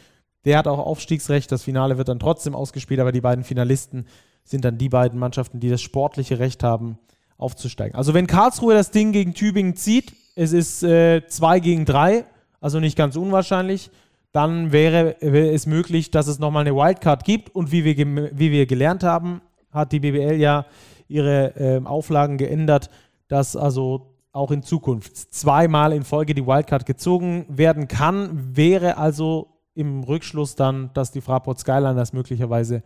der hat auch Aufstiegsrecht. Das Finale wird dann trotzdem ausgespielt, aber die beiden Finalisten sind dann die beiden Mannschaften, die das sportliche Recht haben, aufzusteigen. Also wenn Karlsruhe das Ding gegen Tübingen zieht, es ist 2 äh, gegen 3, also nicht ganz unwahrscheinlich, dann wäre, es möglich, dass es nochmal eine Wildcard gibt. Und wie wir, wie wir gelernt haben, hat die BBL ja ihre äh, Auflagen geändert, dass also auch in Zukunft zweimal in Folge die Wildcard gezogen werden kann. Wäre also im Rückschluss dann, dass die Fraport Skyliners möglicherweise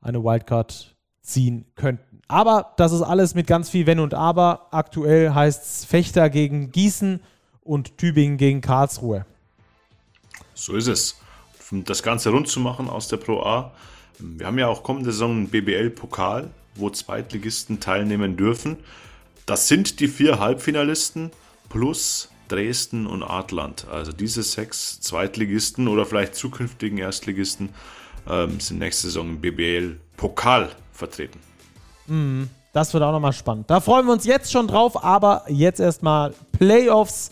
eine Wildcard ziehen könnten. Aber das ist alles mit ganz viel Wenn und Aber. Aktuell heißt es Fechter gegen Gießen und Tübingen gegen Karlsruhe. So ist es. Um das Ganze rund zu machen aus der Pro A. Wir haben ja auch kommende Saison einen BBL-Pokal, wo Zweitligisten teilnehmen dürfen. Das sind die vier Halbfinalisten plus Dresden und Adland. Also diese sechs Zweitligisten oder vielleicht zukünftigen Erstligisten ähm, sind nächste Saison im BBL-Pokal vertreten. Mm, das wird auch nochmal spannend. Da freuen wir uns jetzt schon drauf, aber jetzt erstmal Playoffs.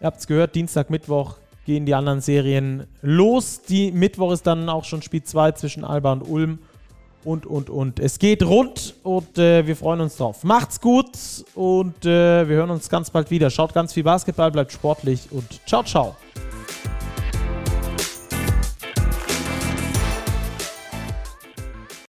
Ihr habt es gehört, Dienstag, Mittwoch gehen die anderen Serien los. Die Mittwoch ist dann auch schon Spiel 2 zwischen Alba und Ulm. Und, und, und. Es geht rund und äh, wir freuen uns drauf. Macht's gut und äh, wir hören uns ganz bald wieder. Schaut ganz viel Basketball, bleibt sportlich und ciao, ciao.